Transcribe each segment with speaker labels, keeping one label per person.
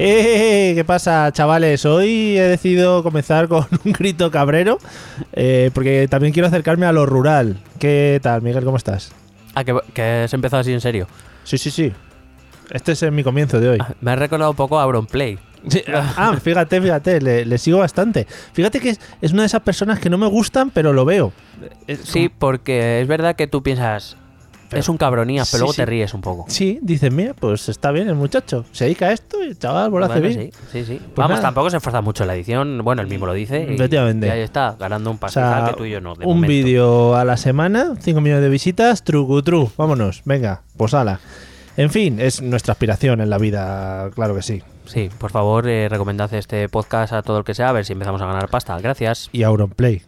Speaker 1: ¡Eh! ¿Qué pasa, chavales? Hoy he decidido comenzar con un grito cabrero, eh, porque también quiero acercarme a lo rural. ¿Qué tal, Miguel? ¿Cómo estás?
Speaker 2: Ah, que, que has empezado así en serio.
Speaker 1: Sí, sí, sí. Este es mi comienzo de hoy.
Speaker 2: Ah, Me has recordado un poco a Auronplay.
Speaker 1: Sí, ah, fíjate, fíjate, le, le sigo bastante. Fíjate que es, es una de esas personas que no me gustan, pero lo veo. Es
Speaker 2: Sí, porque es verdad que tú piensas,
Speaker 1: Pero-
Speaker 2: es un cabronías,
Speaker 1: Sí,
Speaker 2: pero luego te ríes un poco.
Speaker 1: Sí, dices, mira, pues está bien el muchacho. Se dedica a esto y el chaval lo hace
Speaker 2: Bueno,
Speaker 1: bien.
Speaker 2: sí, sí, sí.
Speaker 1: Pues
Speaker 2: Vamos,
Speaker 1: nada.
Speaker 2: tampoco se esfuerza mucho en la edición. Bueno, él mismo lo dice. Y,
Speaker 1: Efectivamente.
Speaker 2: y ahí está, ganando un
Speaker 1: O sea,
Speaker 2: que tú y yo no. de
Speaker 1: un vídeo a la semana, 5 millones de visitas, trucutru. Vámonos, venga, pues ala. En fin, es nuestra aspiración en la vida, claro que sí.
Speaker 2: Sí, por favor, eh, recomendad este podcast a todo el que sea, a ver si empezamos a ganar pasta. Gracias.
Speaker 1: Y Auronplay.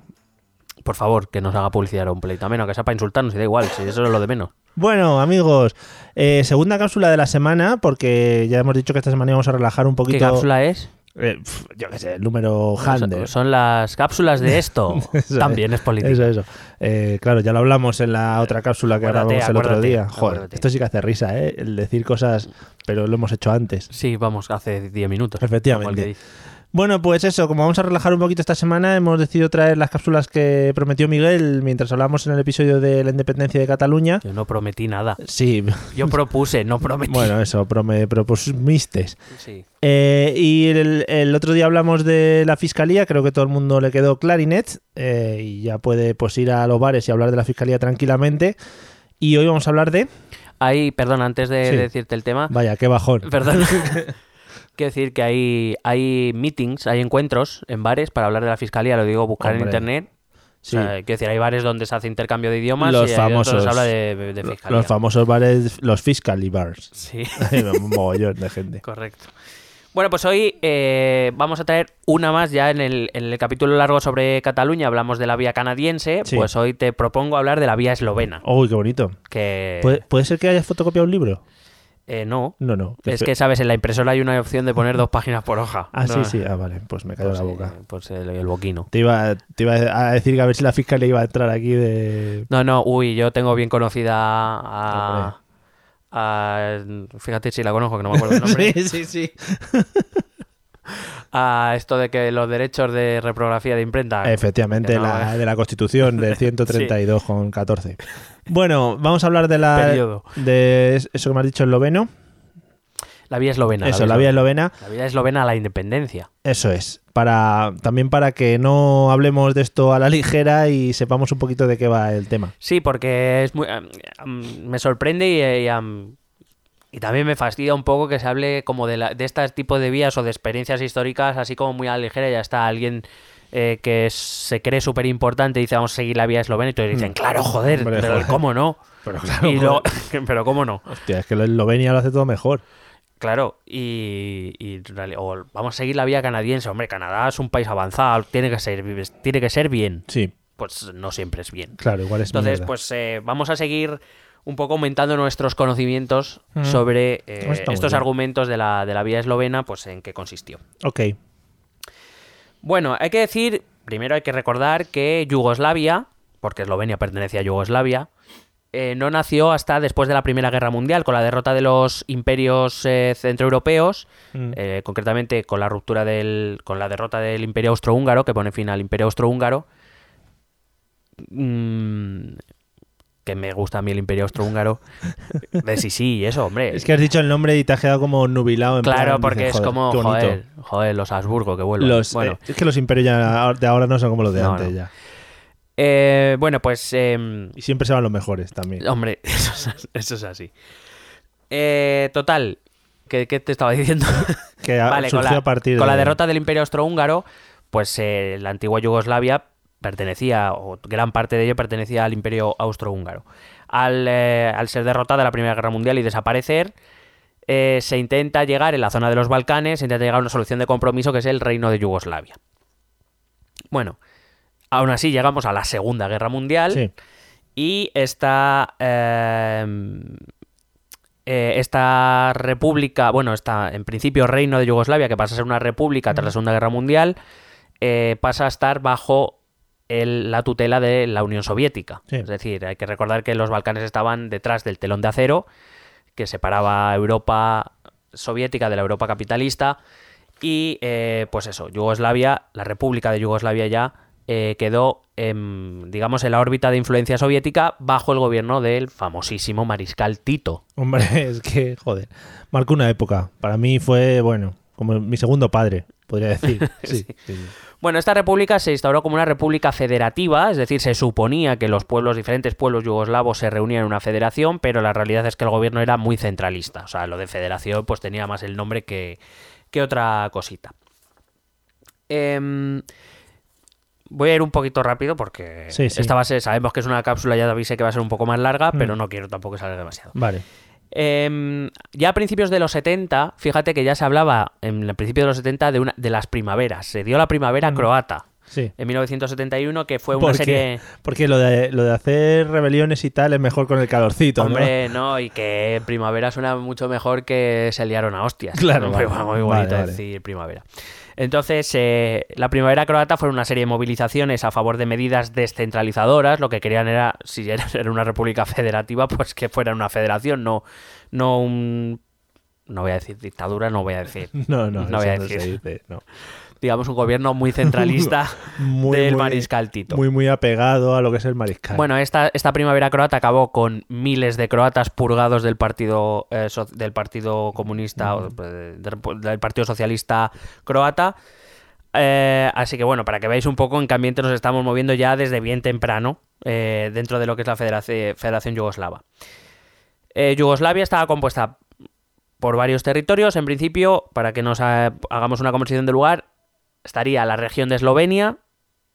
Speaker 2: Por favor, que nos haga publicidad a un play también, aunque sea para insultarnos y da igual, si eso es lo de menos.
Speaker 1: Bueno, amigos, eh, segunda cápsula de la semana, porque ya hemos dicho que esta semana íbamos a relajar un poquito.
Speaker 2: ¿Qué cápsula es?
Speaker 1: Eh, yo qué sé, el número
Speaker 2: Son,
Speaker 1: Hander.
Speaker 2: son las cápsulas de esto. También es política.
Speaker 1: Eso, eso. Eh, claro, ya lo hablamos en la otra cápsula que
Speaker 2: Acuérdate,
Speaker 1: grabamos el otro día. Joder,
Speaker 2: acuérdate.
Speaker 1: esto sí que hace risa, ¿eh? El decir cosas, pero lo hemos hecho antes.
Speaker 2: Sí, vamos, hace 10 minutos.
Speaker 1: Efectivamente. Bueno, pues eso, como vamos a relajar un poquito esta semana, hemos decidido traer las cápsulas que prometió Miguel mientras hablamos en el episodio de la independencia de Cataluña.
Speaker 2: Yo no prometí nada.
Speaker 1: Sí,
Speaker 2: Yo propuse, no prometí.
Speaker 1: bueno, eso, prome, propusmistes.
Speaker 2: Sí.
Speaker 1: Eh, y el, el otro día hablamos de la fiscalía, creo que todo el mundo le quedó clarinet eh, y ya puede pues ir a los bares y hablar de la fiscalía tranquilamente. Y hoy vamos a hablar de...
Speaker 2: Hay, perdón, antes de
Speaker 1: Sí.
Speaker 2: decirte el tema,
Speaker 1: Vaya, qué bajón.
Speaker 2: perdón. Quiero decir que hay, hay meetings, hay encuentros en bares para hablar de la fiscalía, lo digo, buscar en internet.
Speaker 1: Sí.
Speaker 2: O sea, quiero decir, hay bares donde se hace intercambio de idiomas
Speaker 1: Los
Speaker 2: y
Speaker 1: famosos-
Speaker 2: se habla de, de fiscalía.
Speaker 1: Los famosos bares, los fiscally bars.
Speaker 2: Sí,
Speaker 1: Hay un mogollón de gente.
Speaker 2: correcto. Bueno, pues hoy eh, vamos a traer una más ya en el, en el capítulo largo sobre Cataluña, hablamos de la vía canadiense,
Speaker 1: Sí.
Speaker 2: pues hoy te propongo hablar de la vía eslovena,
Speaker 1: Uy, qué bonito.
Speaker 2: que
Speaker 1: ¿Puede, puede ser que hayas fotocopiado un libro?
Speaker 2: Eh, no,
Speaker 1: No, no.
Speaker 2: es que sabes, en la impresora hay una opción de poner dos páginas por hoja.
Speaker 1: Ah,
Speaker 2: No,
Speaker 1: sí, sí. Ah, vale. Pues me cayó
Speaker 2: Pues,
Speaker 1: la
Speaker 2: eh,
Speaker 1: boca.
Speaker 2: pues el, el boquino.
Speaker 1: Te iba, te iba a decir que a ver si la fiscal le iba a entrar aquí de...
Speaker 2: No, no, uy, yo tengo bien conocida a- Fíjate si la conozco, que no me acuerdo el nombre.
Speaker 1: sí, sí, sí.
Speaker 2: A esto de que los derechos de reprografía de imprenta.
Speaker 1: Efectivamente,
Speaker 2: no,
Speaker 1: la,
Speaker 2: eh.
Speaker 1: de la Constitución del 132 con 14. Bueno, vamos a hablar de la
Speaker 2: Periodo.
Speaker 1: de eso que me has dicho esloveno.
Speaker 2: La vía eslovena.
Speaker 1: Eso, la vía
Speaker 2: eslovena. La vía eslovena a la independencia.
Speaker 1: Eso es. Para también para que no hablemos de esto a la ligera y sepamos un poquito de qué va el tema.
Speaker 2: Sí, porque es muy, me sorprende y, y, y también me fastidia un poco que se hable como de, la, de este tipo de vías o de experiencias históricas así como muy a la ligera. Ya está alguien eh, que se cree súper importante y dice vamos a seguir la vía eslovena y todos dicen, claro, joder,
Speaker 1: Mm. Hombre,
Speaker 2: pero
Speaker 1: joder.
Speaker 2: ¿cómo no?
Speaker 1: Pero claro,
Speaker 2: Y luego- pero ¿cómo no?
Speaker 1: hostia, es que la Eslovenia lo hace todo mejor.
Speaker 2: Claro, y, o vamos a seguir la vía canadiense. Hombre, Canadá es un país avanzado, tiene que ser, tiene que ser bien.
Speaker 1: Sí,
Speaker 2: Pues no siempre es bien.
Speaker 1: claro, igual es
Speaker 2: Entonces,
Speaker 1: mierda.
Speaker 2: pues eh, vamos a seguir un poco aumentando nuestros conocimientos
Speaker 1: Mm.
Speaker 2: sobre eh, estos argumentos de la, de la vía eslovena, pues en qué consistió.
Speaker 1: Ok.
Speaker 2: Bueno, hay que decir, primero hay que recordar que Yugoslavia, porque Eslovenia pertenece a Yugoslavia, eh, no nació hasta después de la Primera Guerra Mundial, con la derrota de los imperios eh, centroeuropeos,
Speaker 1: Mm.
Speaker 2: eh, concretamente con la ruptura del. con la derrota del Imperio Austrohúngaro, que pone fin al Imperio Austrohúngaro. Mm, que me gusta a mí el Imperio Austrohúngaro. De sí, sí, eso, hombre.
Speaker 1: Es que has dicho el nombre y te has quedado como nubilado. En
Speaker 2: claro,
Speaker 1: plan,
Speaker 2: porque
Speaker 1: dices,
Speaker 2: es como, joder, joder, los Habsburgo que vuelven.
Speaker 1: Los,
Speaker 2: bueno,
Speaker 1: eh, es que los imperios ya de ahora no son como los de
Speaker 2: No,
Speaker 1: antes
Speaker 2: no.
Speaker 1: ya.
Speaker 2: Eh, bueno, pues... em,
Speaker 1: Y siempre se van los mejores también.
Speaker 2: hombre, eso es, eso es así. Eh, total, ¿qué, qué te estaba diciendo?
Speaker 1: Que
Speaker 2: Vale, con
Speaker 1: surgió
Speaker 2: la,
Speaker 1: a partir
Speaker 2: con la
Speaker 1: de-
Speaker 2: derrota del Imperio Austrohúngaro, pues la antigua Yugoslavia pertenecía, o gran parte de ello pertenecía al Imperio Austrohúngaro. Al, eh, al ser derrotada la Primera Guerra Mundial y desaparecer, eh, se intenta llegar en la zona de los Balcanes, se intenta llegar a una solución de compromiso que es el Reino de Yugoslavia. Bueno, aún así llegamos a la Segunda Guerra Mundial.
Speaker 1: Sí.
Speaker 2: Y esta. eh, eh, esta república, bueno, esta en principio reino de Yugoslavia, que pasa a ser una república tras la Segunda Guerra Mundial, pasa a estar bajo el- la tutela de la Unión Soviética.
Speaker 1: Sí.
Speaker 2: Es decir, hay que recordar que los Balcanes estaban detrás del telón de acero que separaba Europa soviética de la Europa capitalista. Y eh, pues eso, Yugoslavia, la República de Yugoslavia ya eh, quedó, en, digamos, en la órbita de influencia soviética bajo el gobierno del famosísimo mariscal Tito.
Speaker 1: Hombre, es que, joder, marcó una época. Para mí fue, bueno, como mi segundo padre, podría decir. Sí,
Speaker 2: sí. Bueno, esta república se instauró como una república federativa, es decir, se suponía que los pueblos, diferentes pueblos yugoslavos se reunían en una federación, pero la realidad es que el gobierno era muy centralista. O sea, lo de federación pues tenía más el nombre que, que otra cosita. Em, voy a ir un poquito rápido porque
Speaker 1: Sí, sí.
Speaker 2: esta ser- sabemos que es una cápsula, ya avisé que va a ser un poco más larga,
Speaker 1: Mm.
Speaker 2: pero no quiero tampoco salga demasiado.
Speaker 1: Vale.
Speaker 2: Em, ya a principios de los 70, fíjate que ya se hablaba en el principio de los 70 de, una, de las primaveras. Se dio la primavera
Speaker 1: Mm.
Speaker 2: croata
Speaker 1: Sí.
Speaker 2: en 1971, que fue una
Speaker 1: ¿Por
Speaker 2: serie...
Speaker 1: Porque lo de, lo de hacer rebeliones y tal es mejor con el calorcito, ¿no?
Speaker 2: Hombre, no, y que primavera suena mucho mejor que se liaron a hostias.
Speaker 1: Claro,
Speaker 2: Muy,
Speaker 1: vale.
Speaker 2: muy bonito
Speaker 1: Vale, vale.
Speaker 2: decir primavera. Entonces, eh, la primavera croata fue una serie de movilizaciones a favor de medidas descentralizadoras. Lo que querían era, si era una república federativa, pues que fuera una federación, no, no un... No voy a decir dictadura, no voy a decir.
Speaker 1: No, no,
Speaker 2: No voy a
Speaker 1: no se
Speaker 2: decir.
Speaker 1: dice, no.
Speaker 2: Digamos, un gobierno muy centralista
Speaker 1: Muy,
Speaker 2: del
Speaker 1: muy-
Speaker 2: mariscal Tito.
Speaker 1: Muy, muy apegado a lo que es el mariscal.
Speaker 2: Bueno, esta, esta primavera croata acabó con miles de croatas purgados del partido eh, so- del partido comunista o del, del partido socialista croata. Eh, así que bueno, para que veáis un poco en qué ambiente nos estamos moviendo ya desde bien temprano eh, dentro de lo que es la Federación, Federación Yugoslava. Eh, Yugoslavia estaba compuesta por varios territorios. En principio, para que nos ha- hagamos una conversión de lugar, estaría la región de Eslovenia,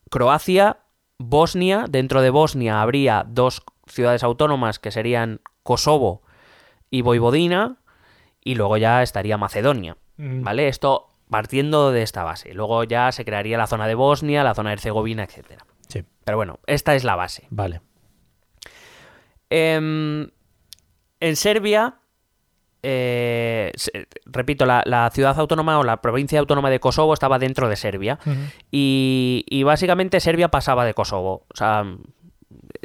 Speaker 2: Croacia, Bosnia. Dentro de Bosnia habría dos ciudades autónomas que serían Kosovo y Voivodina. Y luego ya estaría Macedonia.
Speaker 1: Mm.
Speaker 2: ¿Vale? Esto partiendo de esta base. Luego ya se crearía la zona de Bosnia, la zona de Herzegovina, etc.
Speaker 1: Sí,
Speaker 2: Pero bueno, esta es la base.
Speaker 1: vale.
Speaker 2: Em, en Serbia, eh, repito, la, la ciudad autónoma o la provincia autónoma de Kosovo estaba dentro de Serbia. Y, y básicamente Serbia pasaba de Kosovo. O sea,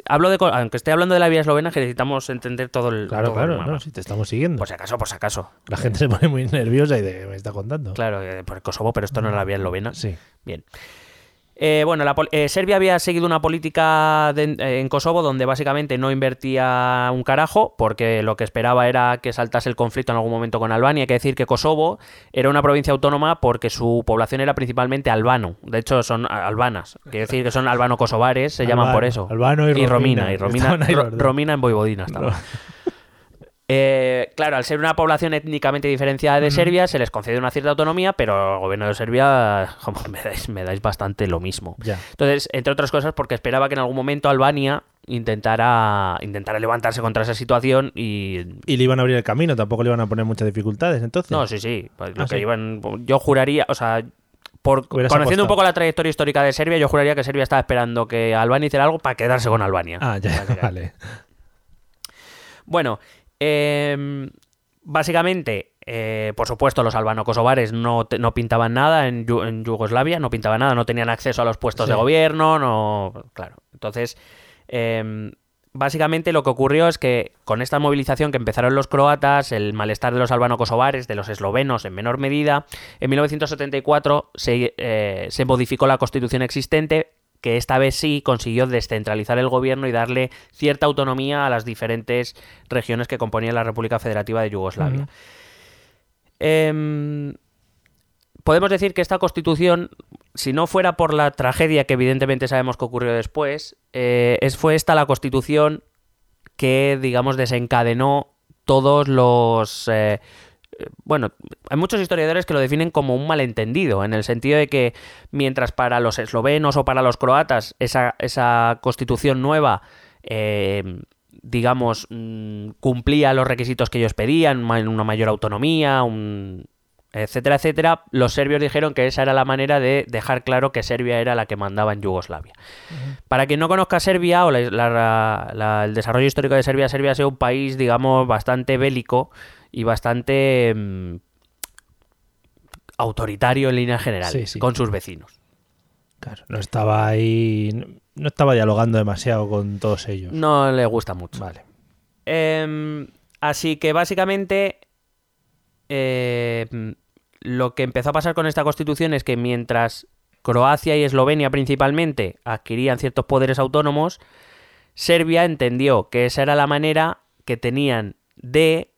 Speaker 2: hablo de, aunque esté hablando de la vía eslovena, necesitamos entender todo el.
Speaker 1: Claro,
Speaker 2: todo
Speaker 1: claro, no, si te estamos siguiendo.
Speaker 2: Por si acaso, por si acaso.
Speaker 1: La gente se pone muy nerviosa y de, me está contando.
Speaker 2: Claro, eh, por Kosovo, pero esto no es la vía eslovena.
Speaker 1: Sí.
Speaker 2: Bien. Eh, bueno, la eh, Serbia había seguido una política de- en Kosovo donde básicamente no invertía un carajo porque lo que esperaba era que saltase el conflicto en algún momento con Albania. Hay que decir que Kosovo era una provincia autónoma porque su población era principalmente albano. De hecho, son albanas. Quiere decir que son albano-kosovares, se llaman por eso.
Speaker 1: albano y
Speaker 2: Romina.
Speaker 1: Romina.
Speaker 2: Y Romina, en Voivodina estaba. Eh, claro, al ser una población étnicamente diferenciada de Serbia, se les concede una cierta autonomía, pero el gobierno de Serbia, me dais, me dais bastante lo mismo. Entonces, entre otras cosas, porque esperaba que en algún momento Albania intentara, intentara levantarse contra esa situación y...
Speaker 1: Y le iban a abrir el camino, tampoco le iban a poner muchas dificultades, entonces.
Speaker 2: No, sí, sí. pues lo
Speaker 1: Ah,
Speaker 2: que
Speaker 1: sí.
Speaker 2: iban, yo juraría, o sea, por conociendo un poco la trayectoria histórica de Serbia, yo juraría que Serbia estaba esperando que Albania hiciera algo para quedarse con Albania.
Speaker 1: Ah, ya, vale.
Speaker 2: Bueno, em, básicamente, eh, por supuesto, los albano-kosovares no, no pintaban nada en, Yu- en Yugoslavia, no pintaban nada, no tenían acceso a los puestos
Speaker 1: Sí.
Speaker 2: de gobierno, no. Claro. Entonces, em, básicamente lo que ocurrió es que con esta movilización que empezaron los croatas, el malestar de los albano-kosovares, de los eslovenos en menor medida, en 1974 se, eh, se modificó la constitución existente que esta vez sí consiguió descentralizar el gobierno y darle cierta autonomía a las diferentes regiones que componían la República Federativa de Yugoslavia. Em, podemos decir que esta constitución, si no fuera por la tragedia que evidentemente sabemos que ocurrió después, eh, es, fue esta la constitución que, digamos, desencadenó todos los... eh, bueno, hay muchos historiadores que lo definen como un malentendido, en el sentido de que mientras para los eslovenos o para los croatas esa, esa constitución nueva, eh, digamos, mm, cumplía los requisitos que ellos pedían, una mayor autonomía, un etcétera, etcétera, los serbios dijeron que esa era la manera de dejar claro que Serbia era la que mandaba en Yugoslavia. Para quien no conozca Serbia o la- la- la- el desarrollo histórico de Serbia, Serbia ha sido un país, digamos, bastante bélico y bastante mm, autoritario en líneas generales
Speaker 1: Sí, sí.
Speaker 2: con sus vecinos.
Speaker 1: Claro, no estaba ahí. No estaba dialogando demasiado con todos ellos.
Speaker 2: No le gusta mucho.
Speaker 1: Vale.
Speaker 2: Em, así que básicamente em, lo que empezó a pasar con esta constitución es que mientras Croacia y Eslovenia principalmente adquirían ciertos poderes autónomos, Serbia entendió que esa era la manera que tenían de,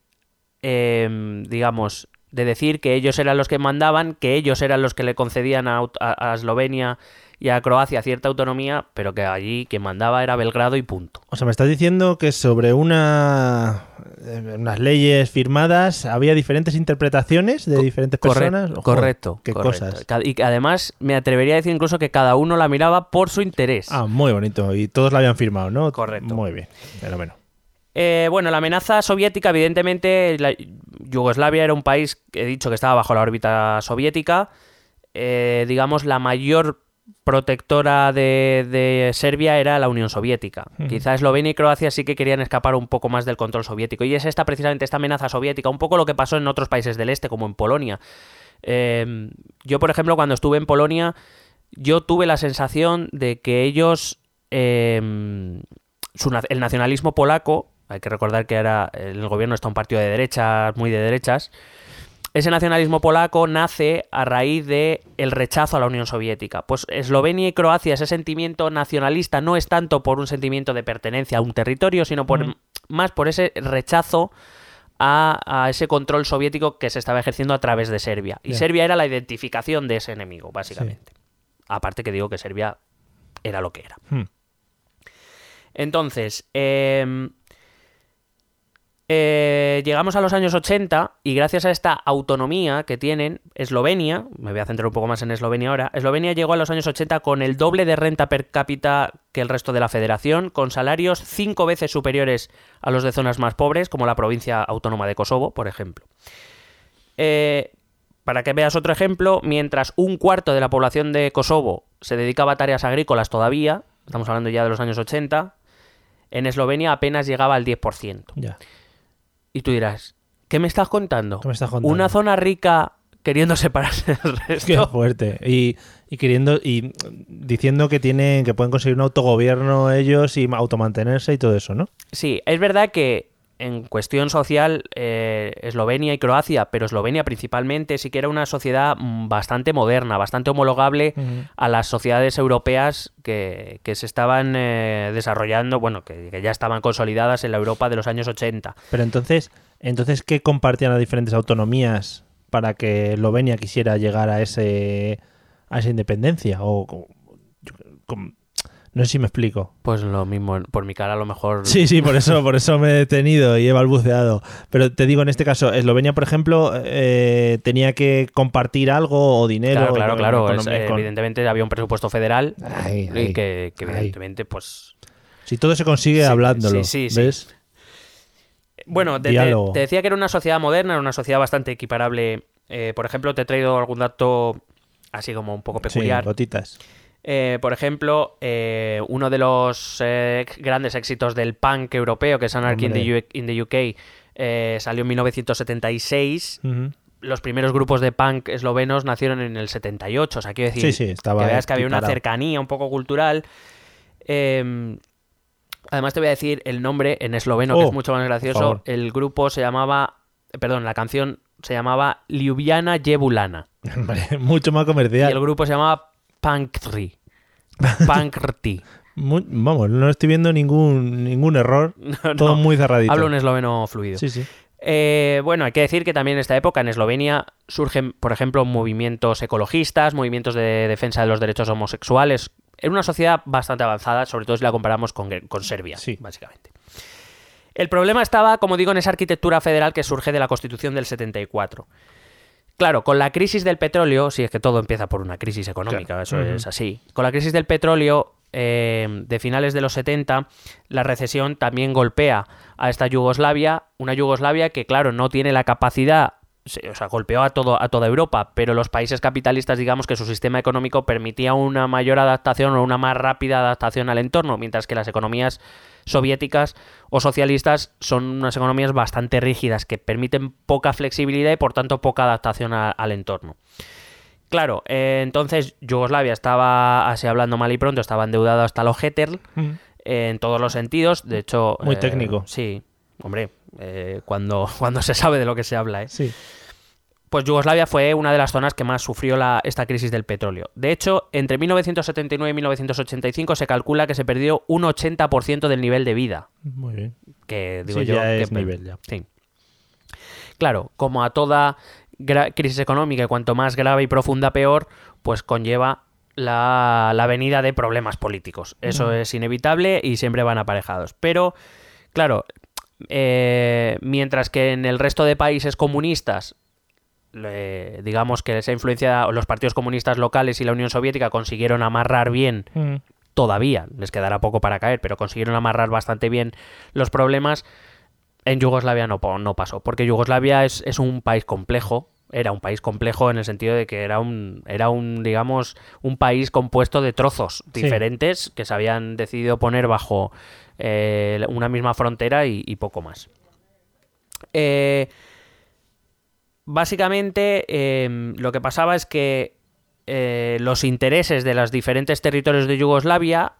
Speaker 2: em, digamos, de decir que ellos eran los que mandaban, que ellos eran los que le concedían a, a- a Eslovenia y a Croacia cierta autonomía, pero que allí quien mandaba era Belgrado y punto.
Speaker 1: O sea, me estás diciendo que sobre una eh, unas leyes firmadas había diferentes interpretaciones de diferentes personas.
Speaker 2: Correcto,
Speaker 1: Joder,
Speaker 2: correcto.
Speaker 1: Qué
Speaker 2: correcto.
Speaker 1: cosas.
Speaker 2: Y además me atrevería a decir incluso que cada uno la miraba por su interés.
Speaker 1: Ah, muy bonito. Y todos la habían firmado, ¿no?
Speaker 2: Correcto.
Speaker 1: Muy bien. Fenómeno.
Speaker 2: Eh, bueno, la amenaza soviética, evidentemente, la- Yugoslavia era un país, que he dicho que estaba bajo la órbita soviética. Eh, digamos, la mayor protectora de, de Serbia era la Unión Soviética. Quizá Eslovenia y Croacia sí que querían escapar un poco más del control soviético. Y es esta precisamente esta amenaza soviética, un poco lo que pasó en otros países del este, como en Polonia. Eh, yo, por ejemplo, cuando estuve en Polonia, yo tuve la sensación de que ellos, eh, su na- el nacionalismo polaco, hay que recordar que era el gobierno está un partido de derechas, muy de derechas, ese nacionalismo polaco nace a raíz de el rechazo a la Unión Soviética. Pues Eslovenia y Croacia, ese sentimiento nacionalista no es tanto por un sentimiento de pertenencia a un territorio, sino por más por ese rechazo a, a ese control soviético que se estaba ejerciendo a través de Serbia. Y. Serbia era la identificación de ese enemigo, básicamente. Aparte que digo que Serbia era lo que era.
Speaker 1: Hmm.
Speaker 2: Entonces, eh, eh, llegamos a los años 80 y gracias a esta autonomía que tienen, Eslovenia, me voy a centrar un poco más en Eslovenia ahora, Eslovenia llegó a los años 80 con el doble de renta per cápita que el resto de la federación, con salarios cinco veces superiores a los de zonas más pobres, como la provincia autónoma de Kosovo, por ejemplo. Eh, para que veas otro ejemplo, mientras un cuarto de la población de Kosovo se dedicaba a tareas agrícolas todavía, estamos hablando ya de los años 80, en Eslovenia apenas llegaba al 10%.
Speaker 1: Ya.
Speaker 2: Y tú dirás, ¿qué me estás contando?
Speaker 1: ¿Qué me estás contando?
Speaker 2: Una zona rica queriendo separarse del
Speaker 1: Qué
Speaker 2: resto.
Speaker 1: fuerte. Y, y queriendo y diciendo que tienen que pueden conseguir un autogobierno ellos y automantenerse y todo eso, ¿no?
Speaker 2: Sí, es verdad que en cuestión social, eh, Eslovenia y Croacia, pero Eslovenia principalmente, sí que era una sociedad mm, bastante moderna, bastante homologable a las sociedades europeas que, que se estaban eh, desarrollando, bueno, que, que ya estaban consolidadas en la Europa de los años 80.
Speaker 1: Pero entonces, entonces ¿qué compartían las diferentes autonomías para que Eslovenia quisiera llegar a ese a esa independencia? O co- yo- com- no sé si me explico.
Speaker 2: Pues lo mismo, por mi cara a lo mejor...
Speaker 1: Sí, sí, por eso, por eso me he detenido y he balbuceado. Pero te digo, en este caso, Eslovenia, por ejemplo, eh, tenía que compartir algo o dinero.
Speaker 2: Claro, claro,
Speaker 1: con-
Speaker 2: claro.
Speaker 1: con-
Speaker 2: es,
Speaker 1: con-
Speaker 2: Evidentemente había un presupuesto federal
Speaker 1: Ahí, ahí,
Speaker 2: y que, evidentemente, pues...
Speaker 1: Si todo se consigue
Speaker 2: Sí,
Speaker 1: hablándolo,
Speaker 2: sí, sí, sí.
Speaker 1: ¿ves?
Speaker 2: Bueno, te, te-
Speaker 1: Diálogo.
Speaker 2: te decía que era una sociedad moderna, era una sociedad bastante equiparable. Eh, por ejemplo, te he traído algún dato así como un poco
Speaker 1: Sí,
Speaker 2: peculiar.
Speaker 1: gotitas.
Speaker 2: Eh, por ejemplo, eh, uno de los eh, grandes éxitos del punk europeo, que es Anarchy in the,
Speaker 1: Hombre.
Speaker 2: U- in the UK, salió en 1976.
Speaker 1: Ujú.
Speaker 2: Los primeros grupos de punk eslovenos nacieron en el 78. O sea, quiero decir,
Speaker 1: Sí, sí, estaba
Speaker 2: que veas que había una cercanía un poco cultural. Eh, además, te voy a decir el nombre en esloveno, que
Speaker 1: Oh,
Speaker 2: es mucho más gracioso. El grupo se llamaba. Perdón, la canción se llamaba Ljubljana Jebulana.
Speaker 1: Mucho más
Speaker 2: Y
Speaker 1: comercial.
Speaker 2: el grupo se llamaba Punktri. Punkrti.
Speaker 1: Mu- vamos, no estoy viendo ningún, ningún error.
Speaker 2: No,
Speaker 1: Todo
Speaker 2: no,
Speaker 1: muy cerradito.
Speaker 2: Hablo un esloveno fluido.
Speaker 1: Sí, sí.
Speaker 2: Eh, bueno, hay que decir que también en esta época en Eslovenia surgen, por ejemplo, movimientos ecologistas, movimientos de defensa de los derechos homosexuales. En una sociedad bastante avanzada, sobre todo si la comparamos con, con Serbia,
Speaker 1: Sí.
Speaker 2: básicamente. El problema estaba, como digo, en esa arquitectura federal que surge de la Constitución del 74. Claro, con la crisis del petróleo, si es que todo empieza por una crisis económica,
Speaker 1: Claro.
Speaker 2: eso es así. Con la crisis del petróleo eh, de finales de los 70, la recesión también golpea a esta Yugoslavia, una Yugoslavia que, claro, no tiene la capacidad, o sea, golpeó a, todo, a toda Europa, pero los países capitalistas, digamos que su sistema económico permitía una mayor adaptación o una más rápida adaptación al entorno, mientras que las economías soviéticas o socialistas son unas economías bastante rígidas que permiten poca flexibilidad y por tanto poca adaptación a- al entorno. Claro, eh, entonces Yugoslavia estaba, así hablando mal y pronto, estaba endeudado hasta los Heter
Speaker 1: Mm.
Speaker 2: en todos los sentidos. De hecho.
Speaker 1: Muy
Speaker 2: eh,
Speaker 1: técnico.
Speaker 2: Sí, hombre, eh, cuando, cuando se sabe de lo que se habla, ¿eh?
Speaker 1: Sí.
Speaker 2: Pues Yugoslavia fue una de las zonas que más sufrió la- esta crisis del petróleo. De hecho, entre 1979 y 1985 se calcula que se perdió un 80% del nivel de vida.
Speaker 1: Muy bien.
Speaker 2: Que digo
Speaker 1: Sí,
Speaker 2: yo.
Speaker 1: ya
Speaker 2: que
Speaker 1: es nivel, ya.
Speaker 2: Sí. Claro, como a toda crisis económica, cuanto más grave y profunda, peor, pues conlleva la, la venida de problemas políticos. Eso es inevitable y siempre van aparejados. Pero, claro, eh, mientras que en el resto de países comunistas digamos que esa influencia, los partidos comunistas locales y la Unión Soviética consiguieron amarrar bien
Speaker 1: Mm.
Speaker 2: todavía, les quedará poco para caer, pero consiguieron amarrar bastante bien los problemas. En Yugoslavia no, no pasó, porque Yugoslavia es, es un país complejo, era un país complejo en el sentido de que era un, era un, digamos, un país compuesto de trozos
Speaker 1: Sí.
Speaker 2: diferentes que se habían decidido poner bajo eh, una misma frontera y, y poco más. Eh, básicamente, eh, lo que pasaba es que eh, los intereses de los diferentes territorios de Yugoslavia,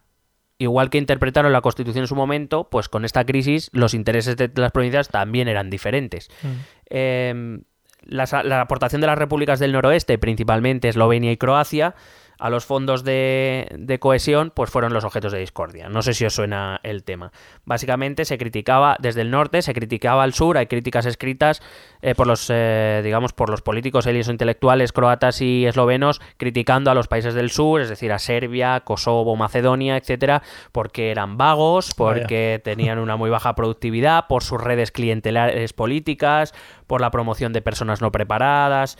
Speaker 2: igual que interpretaron la Constitución en su momento, pues con esta crisis los intereses de las provincias también eran diferentes.
Speaker 1: Mm.
Speaker 2: Eh, las- la aportación de las repúblicas del noroeste, principalmente Eslovenia y Croacia, a los fondos de, de cohesión, pues fueron los objetos de discordia. No sé si os suena el tema. Básicamente se criticaba desde el norte, se criticaba al sur, hay críticas escritas eh, por los, eh, digamos, por los políticos élitos intelectuales croatas y eslovenos, criticando a los países del sur, es decir, a Serbia, Kosovo, Macedonia, etcétera, porque eran vagos,
Speaker 1: Vaya.
Speaker 2: porque tenían una muy baja productividad, por sus redes clientelares políticas, por la promoción de personas no preparadas,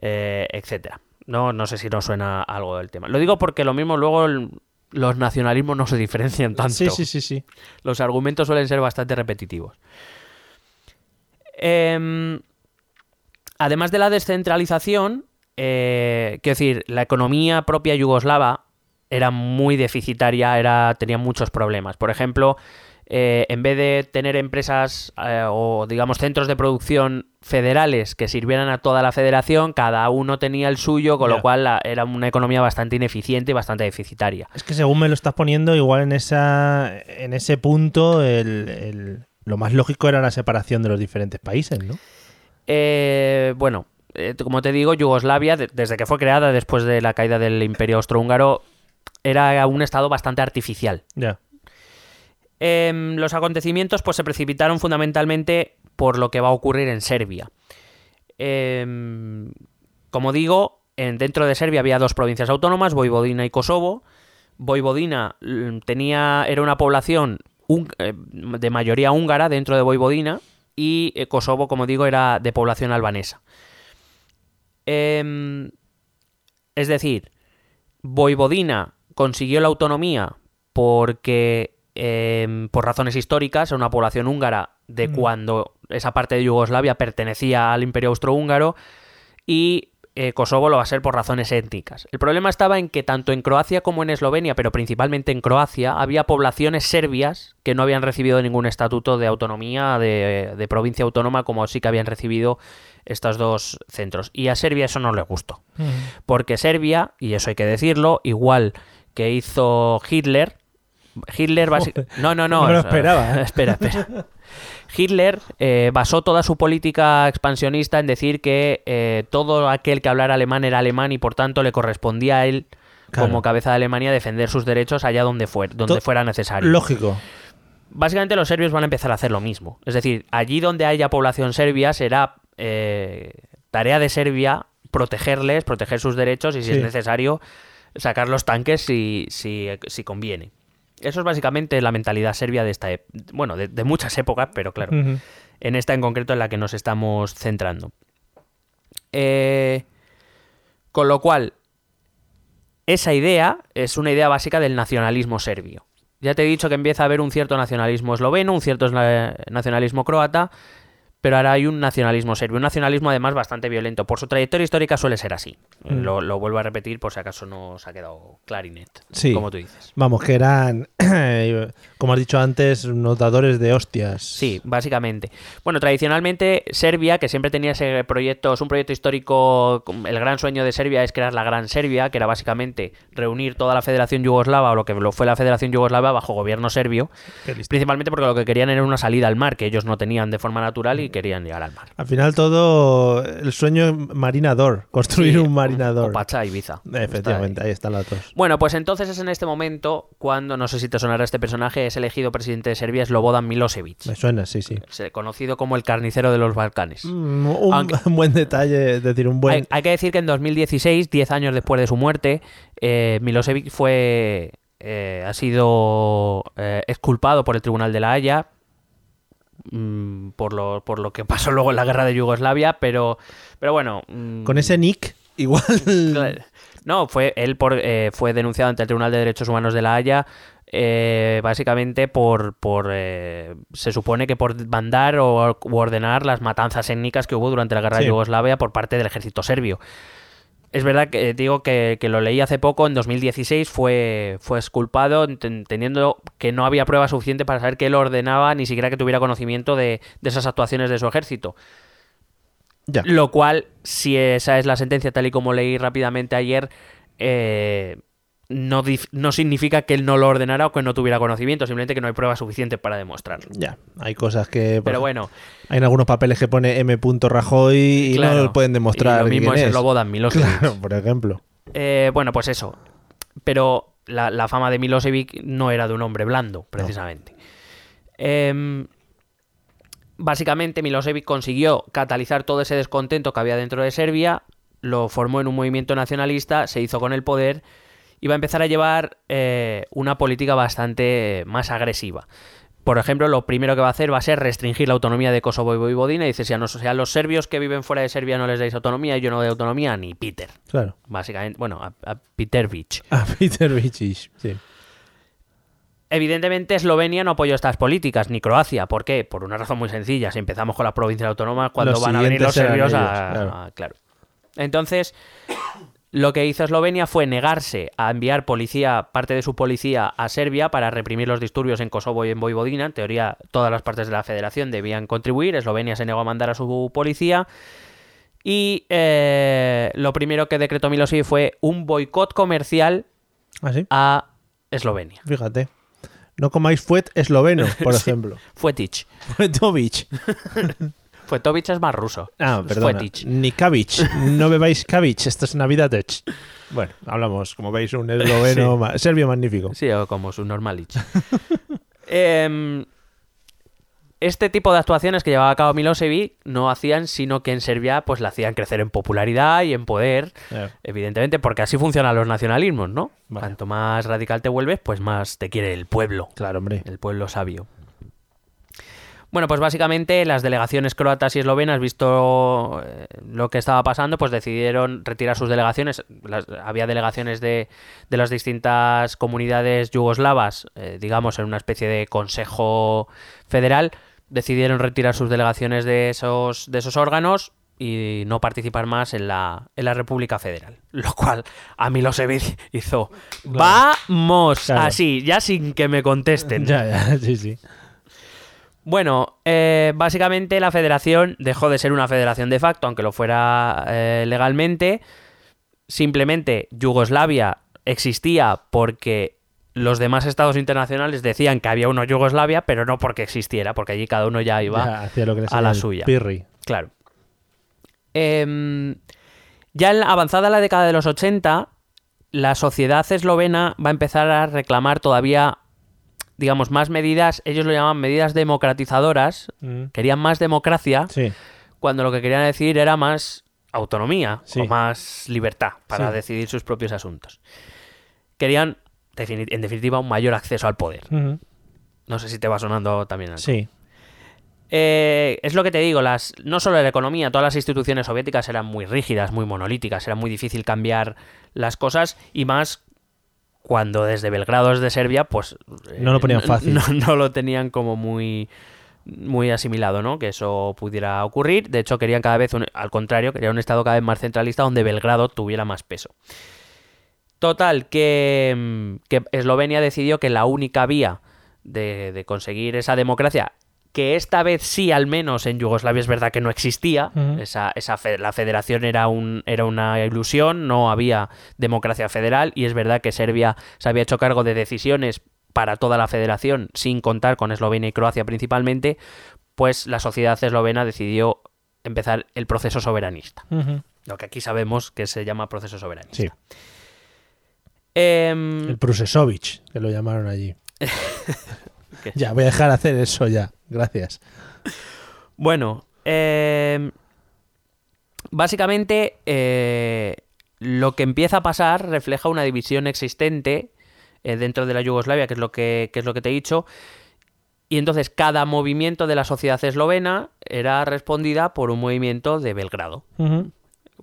Speaker 2: eh, etcétera. No, no sé si nos suena algo del tema. Lo digo porque lo mismo luego el- los nacionalismos no se diferencian tanto.
Speaker 1: Sí, sí, sí, sí.
Speaker 2: Los argumentos suelen ser bastante repetitivos. Em, además de la descentralización, eh, quiero decir, la economía propia yugoslava era muy deficitaria, era, tenía muchos problemas. Por ejemplo, eh, en vez de tener empresas eh, o, digamos, centros de producción federales que sirvieran a toda la federación, cada uno tenía el suyo, con lo cual la- era una economía bastante ineficiente y bastante deficitaria.
Speaker 1: Es que según me lo estás poniendo, igual en esa en ese punto el, el- lo más lógico era la separación de los diferentes países, ¿no?
Speaker 2: Eh, bueno, eh, como te digo, Yugoslavia, de- desde que fue creada después de la caída del Imperio Austrohúngaro, era un estado bastante artificial.
Speaker 1: Ya.
Speaker 2: Em, los acontecimientos pues, se precipitaron fundamentalmente por lo que va a ocurrir en Serbia. Em, como digo, en- dentro de Serbia había dos provincias autónomas, Voivodina y Kosovo. Voivodina mm, tenía, era una población eh, de mayoría húngara dentro de Voivodina y eh, Kosovo, como digo, era de población albanesa. Em, es decir, Voivodina consiguió la autonomía porque, em, por razones históricas, era una población húngara de
Speaker 1: Mm.
Speaker 2: cuando esa parte de Yugoslavia pertenecía al Imperio Austrohúngaro y eh, Kosovo lo va a ser por razones étnicas. El problema estaba en que tanto en Croacia como en Eslovenia, pero principalmente en Croacia, había poblaciones serbias que no habían recibido ningún estatuto de autonomía, de, de provincia autónoma, como sí que habían recibido estos dos centros. Y a Serbia eso no le gustó. Porque Serbia, y eso hay que decirlo, igual que hizo Hitler, Hitler básicamente... No, no, no.
Speaker 1: No me lo esperaba, ¿eh?
Speaker 2: espera, espera. Hitler eh, basó toda su política expansionista en decir que eh, todo aquel que hablara alemán era alemán y por tanto le correspondía a él
Speaker 1: Claro.
Speaker 2: como cabeza de Alemania defender sus derechos allá donde, fuera, donde
Speaker 1: To-
Speaker 2: fuera necesario.
Speaker 1: Lógico.
Speaker 2: básicamente los serbios van a empezar a hacer lo mismo. Es decir, allí donde haya población serbia será eh, tarea de Serbia protegerles, proteger sus derechos y si
Speaker 1: Sí.
Speaker 2: es necesario sacar los tanques si, si, si conviene. Eso es básicamente la mentalidad serbia de esta, ep- bueno, de, de muchas épocas, pero claro, en esta en concreto en la que nos estamos centrando. Eh, con lo cual, esa idea es una idea básica del nacionalismo serbio. Ya te he dicho que empieza a haber un cierto nacionalismo esloveno, un cierto na- nacionalismo croata, pero ahora hay un nacionalismo serbio, un nacionalismo además bastante violento. Por su trayectoria histórica suele ser así.
Speaker 1: Mm.
Speaker 2: Lo, lo vuelvo a repetir por si acaso no os ha quedado clarinet,
Speaker 1: Sí.
Speaker 2: como tú dices.
Speaker 1: Vamos, que eran, como has dicho antes, notadores de hostias.
Speaker 2: Sí, básicamente. Bueno, tradicionalmente Serbia, que siempre tenía ese proyecto, es un proyecto histórico, el gran sueño de Serbia es crear la Gran Serbia, que era básicamente reunir toda la Federación Yugoslava o lo que lo fue la Federación Yugoslava bajo gobierno serbio, principalmente porque lo que querían era una salida al mar, que ellos no tenían de forma natural y querían llegar al mar.
Speaker 1: Al final todo el sueño marinador, construir
Speaker 2: Sí,
Speaker 1: un marinador.
Speaker 2: O Pacha, Ibiza.
Speaker 1: Efectivamente, ahí están las dos.
Speaker 2: Bueno, pues entonces es en este momento cuando, no sé si te sonará este personaje, es elegido presidente de Serbia Slobodan Milosevic,
Speaker 1: Me suena, sí, sí.
Speaker 2: conocido como el carnicero de los Balcanes.
Speaker 1: Mm, un,
Speaker 2: Aunque-
Speaker 1: un buen detalle, es decir, un buen...
Speaker 2: Hay, hay que decir que en 2016, 10 años después de su muerte, eh, Milosevic fue eh, ha sido eh, exculpado por el Tribunal de la Haya mm, por, lo, por lo que pasó luego en la guerra de Yugoslavia, pero, pero bueno. mm,
Speaker 1: Con ese nick, igual...
Speaker 2: No, fue él por, eh, fue denunciado ante el Tribunal de Derechos Humanos de la Haya, eh, básicamente por, por eh, se supone que por mandar o ordenar las matanzas étnicas que hubo durante la guerra
Speaker 1: Sí.
Speaker 2: de Yugoslavia por parte del ejército serbio. Es verdad que eh, digo que, que lo leí hace poco, en 2016 fue, fue exculpado, teniendo que no había prueba suficiente para saber que él ordenaba, ni siquiera que tuviera conocimiento de, de esas actuaciones de su ejército.
Speaker 1: Ya.
Speaker 2: Lo cual, si esa es la sentencia tal y como leí rápidamente ayer, eh, no, no significa que él no lo ordenara o que no tuviera conocimiento, simplemente que no hay prueba suficiente para demostrarlo.
Speaker 1: Ya, hay cosas que...
Speaker 2: Pero bueno,
Speaker 1: Hay en algunos papeles que pone M. Rajoy y
Speaker 2: claro,
Speaker 1: no lo pueden demostrar
Speaker 2: y lo mismo
Speaker 1: quién
Speaker 2: es
Speaker 1: es.
Speaker 2: Slobodan Milosevic.
Speaker 1: Claro, por ejemplo.
Speaker 2: Eh, bueno, pues eso. Pero la, la fama de Milosevic no era de un hombre blando, precisamente. Em, básicamente, Milosevic consiguió catalizar todo ese descontento que había dentro de Serbia, lo formó en un movimiento nacionalista, se hizo con el poder y va a empezar a llevar eh, una política bastante más agresiva. Por ejemplo, lo primero que va a hacer va a ser restringir la autonomía de Kosovo y Voivodina. Y dice, si a, los serbios que viven fuera de Serbia no les dais autonomía, yo no doy autonomía ni Peter.
Speaker 1: Claro.
Speaker 2: Básicamente, bueno, a, a Peter Beach.
Speaker 1: A Peter Bichis, sí.
Speaker 2: Evidentemente, Eslovenia no apoyó estas políticas, ni Croacia. ¿Por qué? Por una razón muy sencilla. Si empezamos con las provincias autónomas, cuando
Speaker 1: Los
Speaker 2: van a venir los serbios a,
Speaker 1: claro.
Speaker 2: a- claro. Entonces, lo que hizo Eslovenia fue negarse a enviar policía, parte de su policía a Serbia para reprimir los disturbios en Kosovo y en Voivodina. En teoría, todas las partes de la federación debían contribuir. Eslovenia se negó a mandar a su policía. Y eh, lo primero que decretó Milosevic fue un boicot comercial
Speaker 1: ¿Ah, sí?
Speaker 2: a Eslovenia.
Speaker 1: Fíjate. No comáis fuet esloveno, por
Speaker 2: Sí.
Speaker 1: ejemplo.
Speaker 2: Fuetich.
Speaker 1: Fuetovich.
Speaker 2: Fuetovich es más ruso.
Speaker 1: Ah.
Speaker 2: Fuetich.
Speaker 1: Ni cabbage. No bebáis cabbage. Esto es Navidad. Bueno, hablamos, como veis, un esloveno, ma- serbio magnífico.
Speaker 2: Sí, o como su normalich. Em, este tipo de actuaciones que llevaba a cabo Milosevic no hacían sino que en Serbia pues la hacían crecer en popularidad y en poder, evidentemente, porque así funcionan los nacionalismos, ¿no?
Speaker 1: Vale.
Speaker 2: Cuanto más radical te vuelves, pues más te quiere el pueblo,
Speaker 1: claro, hombre.
Speaker 2: el pueblo sabio. Bueno, pues básicamente las delegaciones croatas y eslovenas, visto eh, lo que estaba pasando, pues decidieron retirar sus delegaciones. Las- había delegaciones de, de las distintas comunidades yugoslavas, eh, digamos, en una especie de consejo federal. Decidieron retirar sus delegaciones de esos, de esos órganos y no participar más en la, en la República Federal. Lo cual a Milosevic hizo ¡Vamos!
Speaker 1: Claro.
Speaker 2: Así, ya sin que me contesten.
Speaker 1: Ya, ya, sí, sí.
Speaker 2: Bueno, eh, básicamente la federación dejó de ser una federación de facto, aunque lo fuera eh, legalmente. Simplemente Yugoslavia existía porque los demás estados internacionales decían que había una Yugoslavia, pero no porque existiera, porque allí cada uno ya iba.
Speaker 1: Ya hacía lo que
Speaker 2: a la suya.
Speaker 1: Pirri.
Speaker 2: Claro. Em, ya en la- avanzada la década de los 80, la sociedad eslovena va a empezar a reclamar todavía digamos, más medidas, ellos lo llaman medidas democratizadoras,
Speaker 1: Mm.
Speaker 2: querían más democracia,
Speaker 1: Sí.
Speaker 2: cuando lo que querían decir era más autonomía
Speaker 1: Sí.
Speaker 2: o más libertad para
Speaker 1: Sí.
Speaker 2: decidir sus propios asuntos. Querían, en definitiva, un mayor acceso al poder. No sé si te va sonando también algo.
Speaker 1: Sí.
Speaker 2: Eh, es lo que te digo, las, no solo la economía, todas las instituciones soviéticas eran muy rígidas, muy monolíticas, era muy difícil cambiar las cosas y más cuando desde Belgrado, desde Serbia, pues... eh,
Speaker 1: No lo ponían fácil.
Speaker 2: No, no lo tenían como muy muy asimilado, ¿no? Que eso pudiera ocurrir. De hecho, querían cada vez, un- al contrario, querían un Estado cada vez más centralista donde Belgrado tuviera más peso. Total, que, mm, que Eslovenia decidió que la única vía de, de conseguir esa democracia, que esta vez sí, al menos en Yugoslavia es verdad que no existía, esa, esa fe- la federación era, un, era una ilusión, no había democracia federal y es verdad que Serbia se había hecho cargo de decisiones para toda la federación sin contar con Eslovenia y Croacia principalmente, pues la sociedad eslovena decidió empezar el proceso soberanista. Lo que aquí sabemos que se llama proceso soberanista.
Speaker 1: Sí.
Speaker 2: Em,
Speaker 1: El Prusesovich, que lo llamaron allí. Ya, voy a dejar de hacer eso ya. Gracias.
Speaker 2: Bueno, eh, básicamente eh, lo que empieza a pasar refleja una división existente eh, dentro de la Yugoslavia, que es lo que, que es lo que te he dicho. Y entonces cada movimiento de la sociedad eslovena era respondida por un movimiento de Belgrado.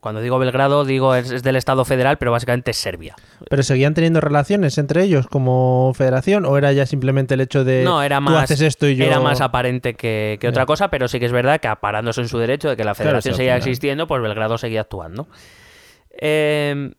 Speaker 2: Cuando digo Belgrado, digo es, es del Estado federal, pero básicamente es Serbia.
Speaker 1: ¿Pero seguían teniendo relaciones entre ellos como federación o era ya simplemente el hecho de
Speaker 2: No, era
Speaker 1: tú
Speaker 2: más,
Speaker 1: haces esto y yo
Speaker 2: era más aparente que, que otra cosa, pero sí que es verdad que aparándose en su derecho de que la
Speaker 1: Claro,
Speaker 2: federación
Speaker 1: al
Speaker 2: seguía existiendo, pues Belgrado seguía actuando. Eh,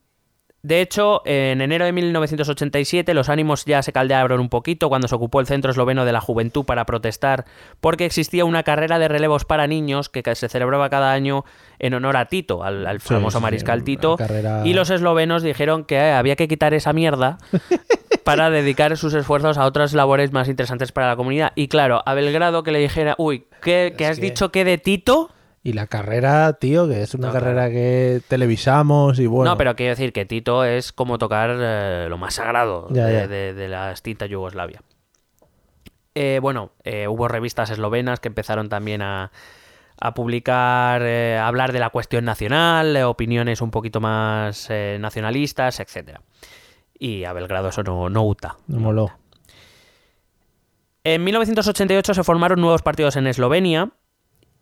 Speaker 2: de hecho, en enero de 1987 los ánimos ya se caldearon un poquito cuando se ocupó el Centro Esloveno de la Juventud para protestar porque existía una carrera de relevos para niños que se celebraba cada año en honor a Tito, al, famoso
Speaker 1: sí,
Speaker 2: mariscal Tito.
Speaker 1: carrera-
Speaker 2: Y los eslovenos dijeron que eh, había que quitar esa mierda para dedicar sus esfuerzos a otras labores más interesantes para la comunidad. Y claro, a Belgrado que le dijera, uy, ¿qué, has
Speaker 1: que-
Speaker 2: dicho que de Tito?
Speaker 1: Y la carrera, tío, que es una
Speaker 2: No,
Speaker 1: carrera que televisamos y bueno.
Speaker 2: No, pero quiero decir que Tito es como tocar eh, lo más sagrado
Speaker 1: Ya,
Speaker 2: de,
Speaker 1: ya.
Speaker 2: de- de la extinta Yugoslavia. Eh, bueno, eh, hubo revistas eslovenas que empezaron también a, a publicar, a hablar de la cuestión nacional, opiniones un poquito más nacionalistas, etcétera. Y a Belgrado eso no, no gusta.
Speaker 1: Me moló.
Speaker 2: En 1988 se formaron nuevos partidos en Eslovenia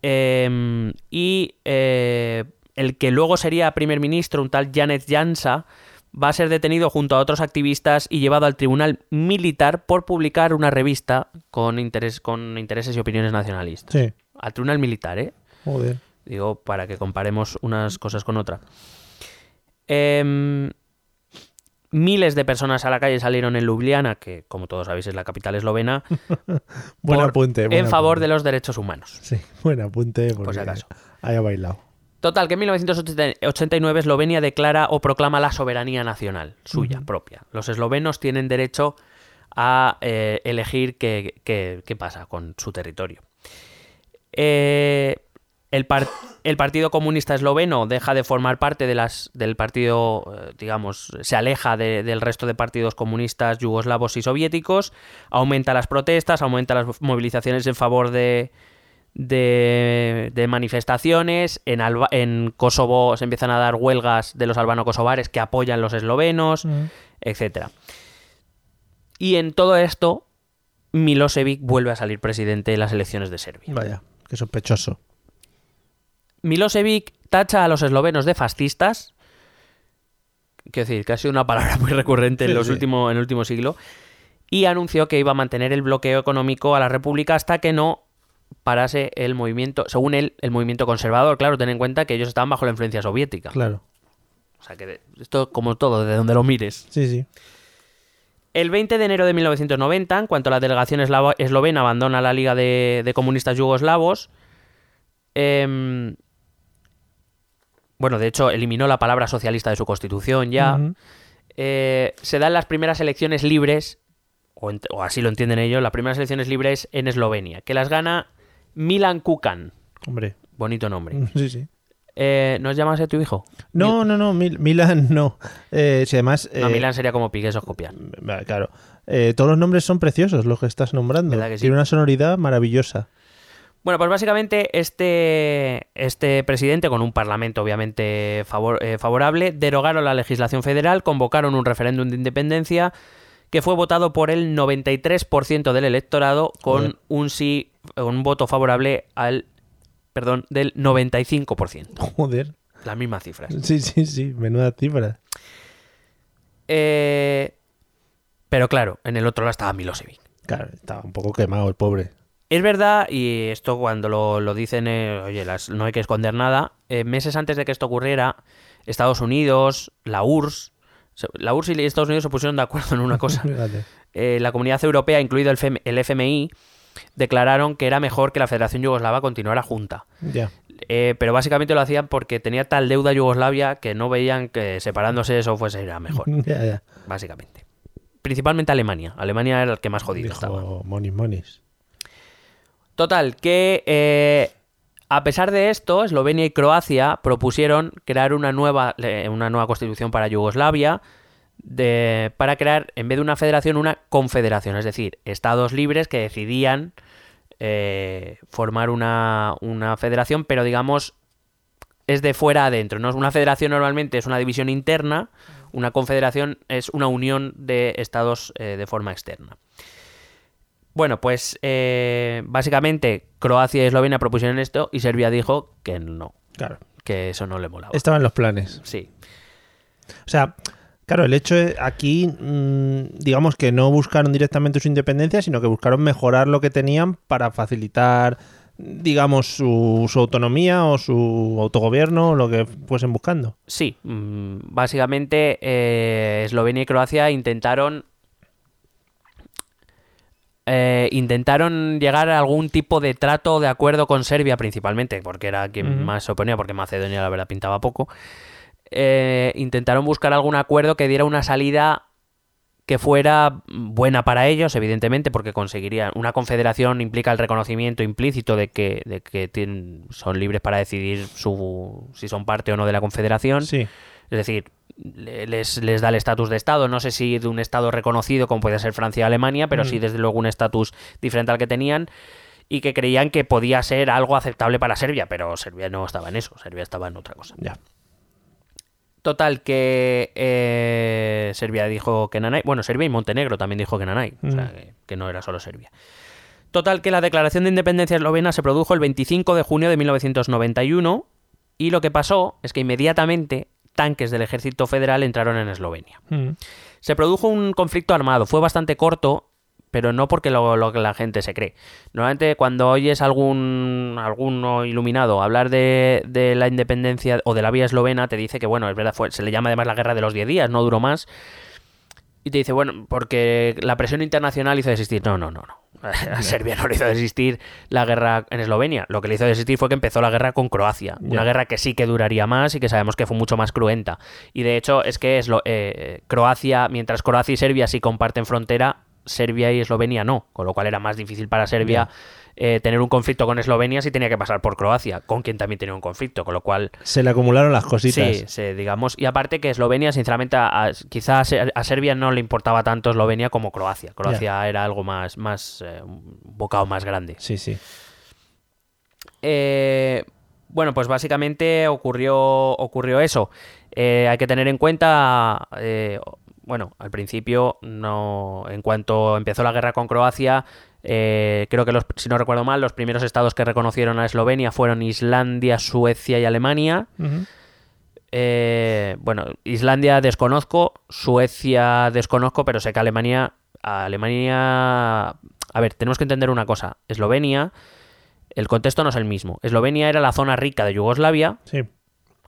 Speaker 2: eh, y eh, el que luego sería primer ministro, un tal Janet Jansa, va a ser detenido junto a otros activistas y llevado al tribunal militar por publicar una revista con, interés, con intereses y opiniones nacionalistas.
Speaker 1: Sí.
Speaker 2: Al tribunal militar, ¿eh?
Speaker 1: Joder.
Speaker 2: Digo, para que comparemos unas cosas con otras. Em, miles de personas a la calle salieron en Ljubljana, que como todos sabéis es la capital eslovena,
Speaker 1: Buen
Speaker 2: por-
Speaker 1: apunte.
Speaker 2: en favor
Speaker 1: apunte.
Speaker 2: de los derechos humanos.
Speaker 1: Sí, buen apunte. Porque
Speaker 2: si acaso.
Speaker 1: Haya bailado.
Speaker 2: Total, que en 1989 Eslovenia declara o proclama la soberanía nacional, suya, propia. Los eslovenos tienen derecho a eh, elegir qué, qué- qué pasa con su territorio. Eh, el, par- el Partido Comunista Esloveno deja de formar parte de las, del partido, eh, digamos, se aleja de- del resto de partidos comunistas yugoslavos y soviéticos, aumenta las protestas, aumenta las movilizaciones en favor de, de, de manifestaciones. En, Alba- en Kosovo se empiezan a dar huelgas de los albano-kosovares que apoyan los eslovenos, etcétera. Y en todo esto, Milosevic vuelve a salir presidente en las elecciones de Serbia.
Speaker 1: Vaya, qué sospechoso.
Speaker 2: Milosevic tacha a los eslovenos de fascistas. Quiero decir, que ha sido una palabra muy recurrente en, los
Speaker 1: sí.
Speaker 2: en el último siglo. Y anunció que iba a mantener el bloqueo económico a la República hasta que no parase el movimiento, según él, el movimiento conservador. Claro, ten en cuenta que ellos estaban bajo la influencia soviética.
Speaker 1: Claro.
Speaker 2: O sea que esto, como todo, de donde lo mires.
Speaker 1: Sí, sí.
Speaker 2: El 20 de enero de 1990, en cuanto la delegación eslava- eslovena abandona la Liga de, de Comunistas Yugoslavos, em, bueno, de hecho, eliminó la palabra socialista de su constitución ya, eh, se dan las primeras elecciones libres, o, o así lo entienden ellos, las primeras elecciones libres en Eslovenia, que las gana Milan Kukan.
Speaker 1: Hombre.
Speaker 2: Bonito nombre.
Speaker 1: Sí, sí.
Speaker 2: Eh, ¿No llamas a tu hijo?
Speaker 1: No, no, no. Mil- Milan no. Eh, si además.
Speaker 2: No,
Speaker 1: eh,
Speaker 2: Milan sería como Piqué o Copiar.
Speaker 1: va, Claro. Eh, todos los nombres son preciosos, los que estás nombrando.
Speaker 2: ¿Verdad que sí?
Speaker 1: Tiene una sonoridad maravillosa.
Speaker 2: Bueno, pues básicamente este, este presidente, con un parlamento obviamente favor- eh, favorable, derogaron la legislación federal, convocaron un referéndum de independencia que fue votado por el 93% del electorado con
Speaker 1: Joder.
Speaker 2: un sí, un voto favorable al, perdón, del 95%.
Speaker 1: Joder.
Speaker 2: Las mismas cifras.
Speaker 1: Sí, sí, sí, menuda cifra.
Speaker 2: Eh, pero claro, en el otro lado estaba Milosevic.
Speaker 1: Claro, estaba un poco quemado el pobre.
Speaker 2: Es verdad, y esto cuando lo, lo dicen, eh, oye, las- no hay que esconder nada, eh, meses antes de que esto ocurriera, Estados Unidos, la URSS, la URSS y Estados Unidos se pusieron de acuerdo en una cosa. Eh, la comunidad europea, incluido el, FM el FMI, declararon que era mejor que la Federación Yugoslava continuara junta. Eh, pero básicamente lo hacían porque tenía tal deuda Yugoslavia que no veían que separándose eso fuese era mejor, básicamente. Principalmente Alemania. Alemania era el que más jodido estaba.
Speaker 1: Dijo Monis Monis.
Speaker 2: Total, que eh, a pesar de esto, Eslovenia y Croacia propusieron crear una nueva, eh, una nueva constitución para Yugoslavia, de, para crear, en vez de una federación, una confederación, es decir, estados libres que decidían eh, formar una, una federación, pero digamos, es de fuera adentro. ¿no? Una federación normalmente es una división interna, una confederación es una unión de estados eh, de forma externa. Bueno, pues eh, básicamente Croacia y Eslovenia propusieron esto y Serbia dijo que no,
Speaker 1: Claro.
Speaker 2: que eso no le molaba.
Speaker 1: Estaba en los planes.
Speaker 2: Sí,
Speaker 1: O sea, claro, el hecho es aquí, mm, digamos que no buscaron directamente su independencia, sino que buscaron mejorar lo que tenían para facilitar, digamos, su, su autonomía o su autogobierno o lo que fuesen buscando.
Speaker 2: sí. mm, Básicamente eh, Eslovenia y Croacia intentaron eh, intentaron llegar a algún tipo de trato de acuerdo con Serbia principalmente, porque era quien más se oponía, porque Macedonia la verdad pintaba poco. Eh, intentaron buscar algún acuerdo que diera una salida que fuera buena para ellos, evidentemente, porque conseguirían una confederación implica el reconocimiento implícito de que, de que tienen- son libres para decidir su, si son parte o no de la confederación.
Speaker 1: Sí.
Speaker 2: Es decir, les, les da el estatus de Estado. No sé si de un Estado reconocido como puede ser Francia y Alemania, pero
Speaker 1: Mm.
Speaker 2: sí desde luego un estatus diferente al que tenían y que creían que podía ser algo aceptable para Serbia, pero Serbia no estaba en eso, Serbia estaba en otra cosa.
Speaker 1: Ya.
Speaker 2: Total, que eh, Serbia dijo que Nanay. Bueno, Serbia y Montenegro también dijo que Nanay. O sea,
Speaker 1: Mm.
Speaker 2: que, que no era solo Serbia. Total, que la declaración de independencia eslovena se produjo el 25 de junio de 1991. Y lo que pasó es que inmediatamente tanques del ejército federal entraron en Eslovenia.
Speaker 1: Mm.
Speaker 2: Se produjo un conflicto armado. Fue bastante corto, pero no porque lo, lo que la gente se cree. Normalmente cuando oyes algún alguno iluminado hablar de, de la independencia o de la vía eslovena, te dice que, bueno, es verdad, fue, se le llama además la guerra de los 10 días, no duró más. Y te dice, bueno, porque la presión internacional hizo desistir. No, no, no, no. A Serbia no le hizo desistir la guerra en Eslovenia. Lo que le hizo desistir fue que empezó la guerra con Croacia. Una guerra que sí que duraría más y que sabemos que fue mucho más cruenta. Y de hecho es que Eslo- eh, Croacia, mientras Croacia y Serbia sí comparten frontera, Serbia y Eslovenia no. Con lo cual era más difícil para Serbia eh, tener un conflicto con Eslovenia si tenía que pasar por Croacia, con quien también tenía un conflicto. Con lo cual
Speaker 1: Se le acumularon las cositas.
Speaker 2: Sí, sí, digamos. Y aparte que Eslovenia, sinceramente, a, a- quizá a, Se- a Serbia no le importaba tanto Eslovenia como Croacia. Croacia era algo más, más eh, un bocado más grande.
Speaker 1: sí, sí.
Speaker 2: Eh, bueno, pues básicamente ocurrió, ocurrió eso. Hay que tener en cuenta, bueno, al principio, no, en cuanto empezó la guerra con Croacia, eh, creo que los, si no recuerdo mal, los primeros estados que reconocieron a Eslovenia fueron Islandia, Suecia y Alemania. Eh, bueno, Islandia desconozco, Suecia desconozco, pero sé que Alemania, Alemania, a ver, tenemos que entender una cosa. Eslovenia, el contexto no es el mismo. Eslovenia era la zona rica de Yugoslavia,
Speaker 1: Sí,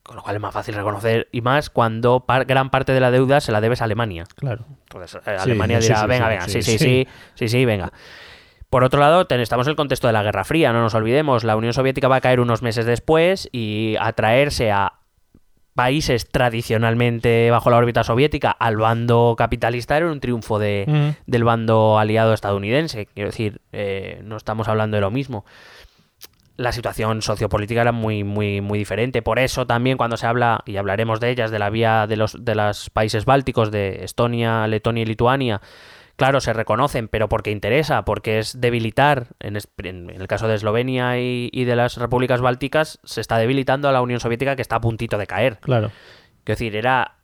Speaker 2: con lo cual es más fácil reconocer y más cuando par- gran parte de la deuda se la debes a Alemania.
Speaker 1: claro.
Speaker 2: Entonces eh, Alemania
Speaker 1: sí,
Speaker 2: dirá,
Speaker 1: sí,
Speaker 2: venga, venga, sí,
Speaker 1: sí,
Speaker 2: sí. sí,
Speaker 1: sí,
Speaker 2: venga. Por otro lado, estamos en el contexto de la Guerra Fría, no nos olvidemos. La Unión Soviética va a caer unos meses después y atraerse a países tradicionalmente bajo la órbita soviética al bando capitalista era un triunfo de, del bando aliado estadounidense. Quiero decir, eh, no estamos hablando de lo mismo. La situación sociopolítica era muy, muy, muy diferente. Por eso también cuando se habla, y hablaremos de ellas, de la vía de los, de los países bálticos, de Estonia, Letonia y Lituania, claro, se reconocen, pero porque interesa, porque es debilitar, en, el caso de Eslovenia y, y, de las repúblicas bálticas, se está debilitando a la Unión Soviética que está a puntito de caer.
Speaker 1: Claro.
Speaker 2: Es decir, era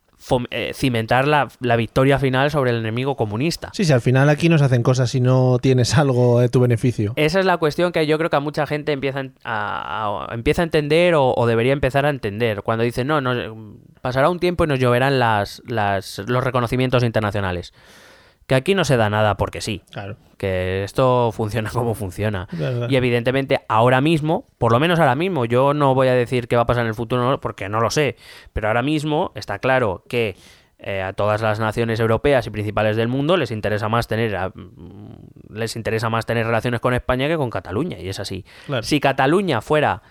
Speaker 2: eh, cimentar la, victoria final sobre el enemigo comunista.
Speaker 1: Sí, sí, al final aquí nos hacen cosas si no tienes algo de tu beneficio.
Speaker 2: Esa es la cuestión que yo creo que a mucha gente empieza a, empieza a entender o, debería empezar a entender. Cuando dicen, no, no, pasará un tiempo y nos lloverán las, las, los reconocimientos internacionales que aquí no se da nada porque sí.
Speaker 1: Claro.
Speaker 2: Que esto funciona como funciona. Y evidentemente ahora mismo, por lo menos ahora mismo, yo no voy a decir qué va a pasar en el futuro porque no lo sé, pero ahora mismo está claro que eh, a todas las naciones europeas y principales del mundo les interesa más tener mm, les interesa más tener relaciones con España que con Cataluña y es así. Si Cataluña fuera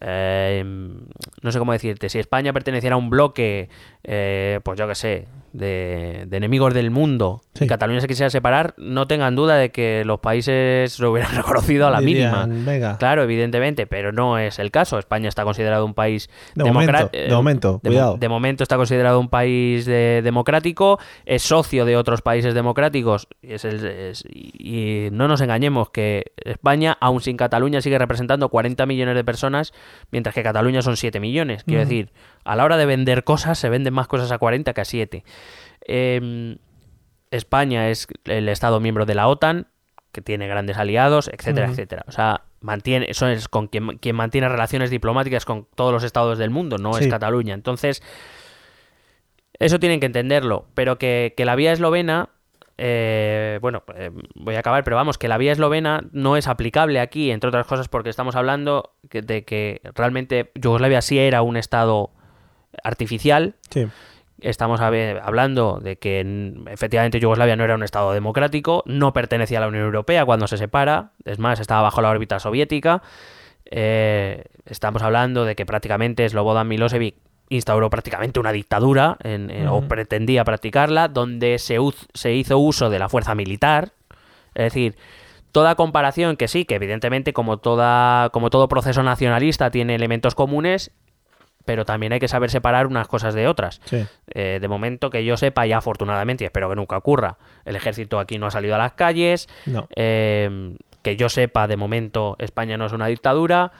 Speaker 2: eh, no sé cómo decirte, si España perteneciera a un bloque, eh, pues yo qué sé, de, enemigos del mundo y Cataluña se quisiera separar, no tengan duda de que los países lo hubieran reconocido a la mínima. Claro, evidentemente, pero no es el caso. España está considerado un país
Speaker 1: de momento, de momento, cuidado.
Speaker 2: De, momento está considerado un país democrático, es socio de otros países democráticos y no nos engañemos que España, aún sin Cataluña, sigue representando 40 millones de personas, mientras que Cataluña son 7 millones. Quiero decir, a la hora de vender cosas, se venden más cosas a 40 que a 7. Em, España es el Estado miembro de la OTAN, que tiene grandes aliados, etcétera, etcétera. O sea, mantiene, eso es con quien, quien, mantiene relaciones diplomáticas con todos los estados del mundo, no es Cataluña. Entonces, eso tienen que entenderlo. Pero que, que la vía eslovena eh, bueno, eh, voy a acabar, pero vamos, que la vía eslovena no es aplicable aquí, entre otras cosas porque estamos hablando de que realmente Yugoslavia sí era un estado artificial. Estamos hablando de que efectivamente Yugoslavia no era un Estado democrático, no pertenecía a la Unión Europea cuando se separa, es más, estaba bajo la órbita soviética. Eh, estamos hablando de que prácticamente Slobodan Milosevic instauró prácticamente una dictadura o pretendía practicarla, donde se, se hizo uso de la fuerza militar. Es decir, toda comparación que sí, que evidentemente como, toda, como todo proceso nacionalista tiene elementos comunes, pero también hay que saber separar unas cosas de otras. Eh, de momento que yo sepa, ya afortunadamente, y espero que nunca ocurra, el ejército aquí no ha salido a las calles. Eh, que yo sepa, de momento España no es una dictadura.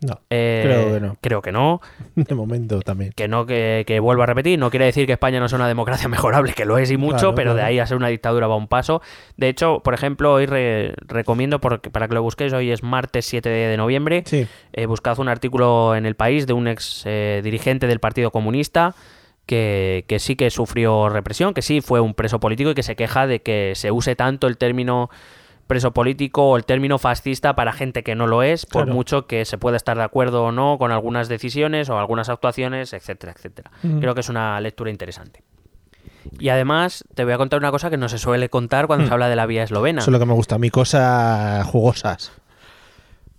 Speaker 1: No, eh, creo que no.
Speaker 2: Creo que no.
Speaker 1: De momento también.
Speaker 2: Que no, que, vuelvo a repetir, no quiere decir que España no sea una democracia mejorable, que lo es y mucho, pero de ahí a ser una dictadura va un paso. De hecho, por ejemplo, hoy recomiendo para que lo busquéis, hoy es martes 7 de, noviembre,
Speaker 1: sí.
Speaker 2: eh, buscad un artículo en El País de un ex eh, dirigente del Partido Comunista. Que, que sí que sufrió represión, que sí fue un preso político y que se queja de que se use tanto el término preso político o el término fascista para gente que no lo es, por mucho que se pueda estar de acuerdo o no con algunas decisiones o algunas actuaciones, etcétera, etcétera. Creo que es una lectura interesante. Y además te voy a contar una cosa que no se suele contar cuando se habla de la vía eslovena.
Speaker 1: Eso es lo que me gusta a mí, cosas jugosas.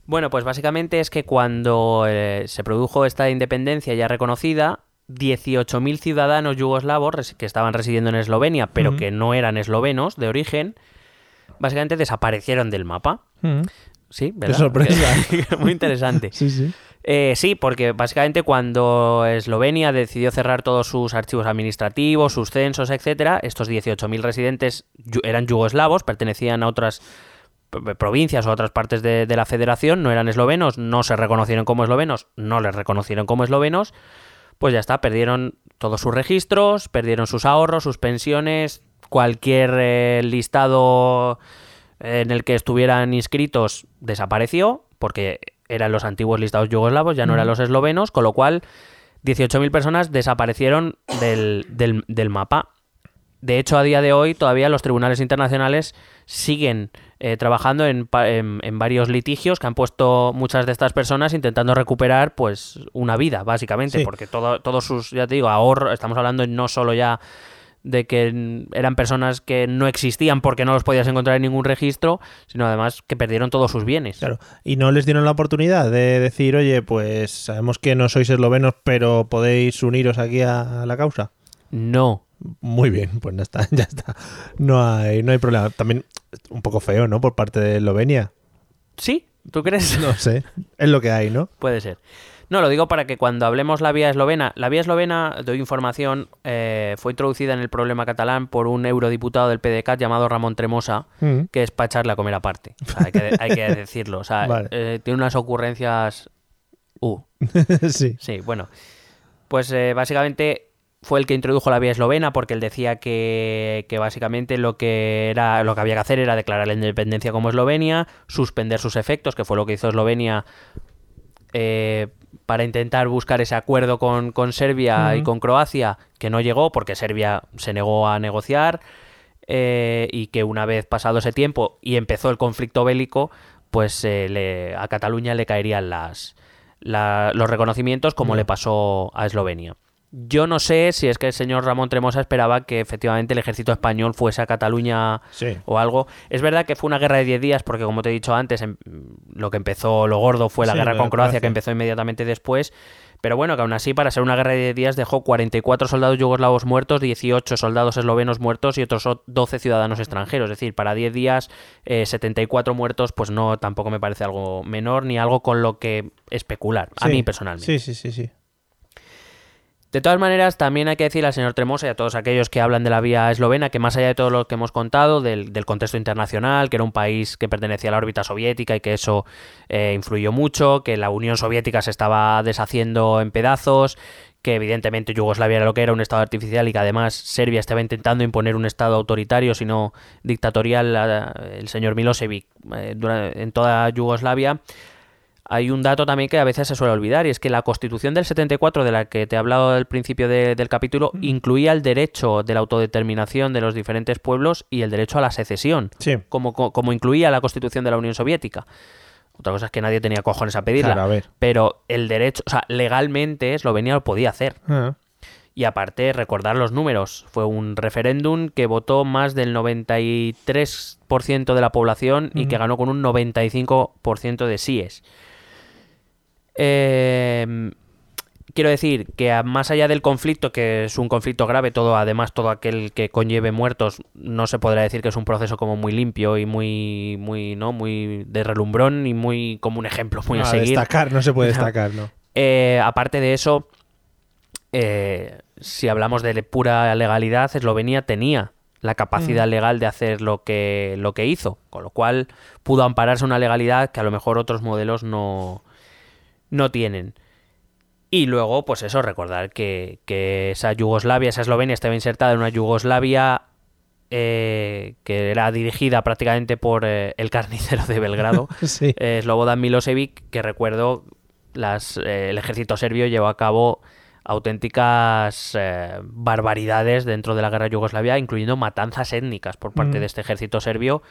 Speaker 2: Bueno, pues básicamente es que cuando eh, se produjo esta independencia ya reconocida, 18.000 ciudadanos yugoslavos que estaban residiendo en Eslovenia, pero que no eran eslovenos de origen, básicamente desaparecieron del mapa.
Speaker 1: Mm.
Speaker 2: Sí, ¿verdad?
Speaker 1: Qué sorpresa.
Speaker 2: Muy interesante.
Speaker 1: sí, sí.
Speaker 2: Eh, sí, porque básicamente cuando Eslovenia decidió cerrar todos sus archivos administrativos, sus censos, etcétera, estos 18.000 residentes eran yugoslavos, pertenecían a otras provincias o a otras partes de, de, la federación, no eran eslovenos, no se reconocieron como eslovenos, no les reconocieron como eslovenos, pues ya está, perdieron todos sus registros, perdieron sus ahorros, sus pensiones, cualquier eh, listado en el que estuvieran inscritos desapareció, porque eran los antiguos listados yugoslavos, ya no eran los eslovenos, con lo cual 18.000 personas desaparecieron del, del, mapa. De hecho, a día de hoy todavía los tribunales internacionales siguen eh, trabajando en, en, varios litigios que han puesto muchas de estas personas intentando recuperar pues una vida, básicamente, porque todo, todos sus, ya te digo, ahorro, estamos hablando no solo ya de que eran personas que no existían porque no los podías encontrar en ningún registro, sino además que perdieron todos sus bienes.
Speaker 1: Claro, y no les dieron la oportunidad de decir, oye, pues sabemos que no sois eslovenos, pero podéis uniros aquí a la causa.
Speaker 2: No.
Speaker 1: Muy bien, pues ya está, ya está. No hay, no hay problema. También un poco feo, ¿no? Por parte de Eslovenia.
Speaker 2: Sí, ¿tú crees?
Speaker 1: No sé, es lo que hay, ¿no?
Speaker 2: Puede ser. No, lo digo para que cuando hablemos la vía eslovena, la vía eslovena, doy información, eh, fue introducida en el problema catalán por un eurodiputado del PDCAT llamado Ramón Tremosa,
Speaker 1: Mm.
Speaker 2: que es para echarle a comer aparte. O sea, hay, que, hay que decirlo. O sea,
Speaker 1: Vale.
Speaker 2: eh, tiene unas ocurrencias... Uh,
Speaker 1: sí.
Speaker 2: Sí, bueno. Pues eh, básicamente fue el que introdujo la vía eslovena porque él decía que, que básicamente lo que era lo que había que hacer era declarar la independencia como Eslovenia, suspender sus efectos, que fue lo que hizo Eslovenia eh, para intentar buscar ese acuerdo con, con Serbia y con Croacia, que no llegó porque Serbia se negó a negociar eh, y que una vez pasado ese tiempo y empezó el conflicto bélico, pues eh, le- a Cataluña le caerían las, la- los reconocimientos como le pasó a Eslovenia. Yo no sé si es que el señor Ramón Tremosa esperaba que efectivamente el ejército español fuese a Cataluña
Speaker 1: Sí.
Speaker 2: o algo. Es verdad que fue una guerra de 10 días porque, como te he dicho antes, em- lo que empezó, lo gordo fue la
Speaker 1: Sí,
Speaker 2: guerra con Croacia,
Speaker 1: Croacia.
Speaker 2: que empezó inmediatamente después. Pero bueno, que aún así, para ser una guerra de 10 días, dejó 44 soldados yugoslavos muertos, 18 soldados eslovenos muertos y otros o- 12 ciudadanos extranjeros. Es decir, para 10 días, eh, 74 muertos, pues no, tampoco me parece algo menor ni algo con lo que especular, a mí personalmente.
Speaker 1: Sí, sí, sí, sí.
Speaker 2: De todas maneras, también hay que decir al señor Tremosa y a todos aquellos que hablan de la vía eslovena que más allá de todo lo que hemos contado, del, del contexto internacional, que era un país que pertenecía a la órbita soviética y que eso eh, influyó mucho, que la Unión Soviética se estaba deshaciendo en pedazos, que evidentemente Yugoslavia era lo que era un estado artificial y que además Serbia estaba intentando imponer un estado autoritario, sino dictatorial, a- el señor Milosevic eh, en toda Yugoslavia. Hay un dato también que a veces se suele olvidar y es que la Constitución del 74 de la que te he hablado al principio de- del capítulo incluía el derecho de la autodeterminación de los diferentes pueblos y el derecho a la secesión,
Speaker 1: Sí.
Speaker 2: como, co- como incluía la Constitución de la Unión Soviética. Otra cosa es que nadie tenía cojones a pedirla,
Speaker 1: Claro, a ver.
Speaker 2: pero el derecho, o sea, legalmente Eslovenia lo podía hacer.
Speaker 1: Ah.
Speaker 2: Y aparte, recordar los números. Fue un referéndum que votó más del 93% de la población y que ganó con un 95% de síes. Eh, quiero decir que más allá del conflicto, que es un conflicto grave, todo además todo aquel que conlleve muertos, no se podrá decir que es un proceso como muy limpio y muy, muy, ¿no? muy de relumbrón y muy como un ejemplo muy a seguir.
Speaker 1: destacar, no se puede destacar, ¿no?
Speaker 2: Eh, aparte de eso, eh, si hablamos de pura legalidad, Eslovenia tenía la capacidad
Speaker 1: Mm.
Speaker 2: legal de hacer lo que, lo que hizo, con lo cual pudo ampararse una legalidad que a lo mejor otros modelos no, no tienen. Y luego, pues eso, recordar que, que esa Yugoslavia, esa Eslovenia estaba insertada en una Yugoslavia eh, que era dirigida prácticamente por eh, el carnicero de Belgrado,
Speaker 1: Sí.
Speaker 2: eh, Slobodan Milosevic, que recuerdo las, eh, el ejército serbio llevó a cabo auténticas barbaridades dentro de la guerra yugoslavia, incluyendo matanzas étnicas por parte
Speaker 1: Mm.
Speaker 2: de este ejército serbio.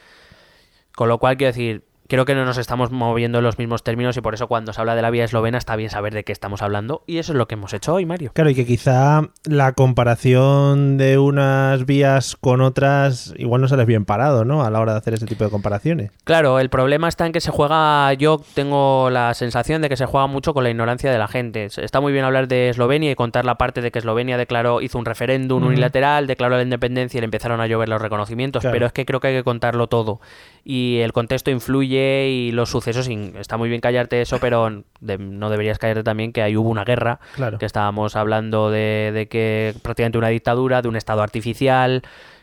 Speaker 2: Con lo cual, quiero decir, creo que no nos estamos moviendo en los mismos términos y por eso cuando se habla de la vía eslovena está bien saber de qué estamos hablando. Y eso es lo que hemos hecho hoy, Mario.
Speaker 1: Claro, y que quizá la comparación de unas vías con otras igual no sales bien parado, ¿no? A la hora de hacer ese tipo de comparaciones.
Speaker 2: Claro, el problema está en que se juega, yo tengo la sensación de que se juega mucho con la ignorancia de la gente. Está muy bien hablar de Eslovenia y contar la parte de que Eslovenia declaró, hizo un referéndum unilateral, declaró la independencia y le empezaron a llover los reconocimientos,
Speaker 1: Claro.
Speaker 2: pero es que creo que hay que contarlo todo. Y el contexto influye y los sucesos, está muy bien callarte eso, pero de- no deberías callarte también que ahí hubo una guerra,
Speaker 1: Claro.
Speaker 2: que estábamos hablando de, de que prácticamente una dictadura, de un estado artificial,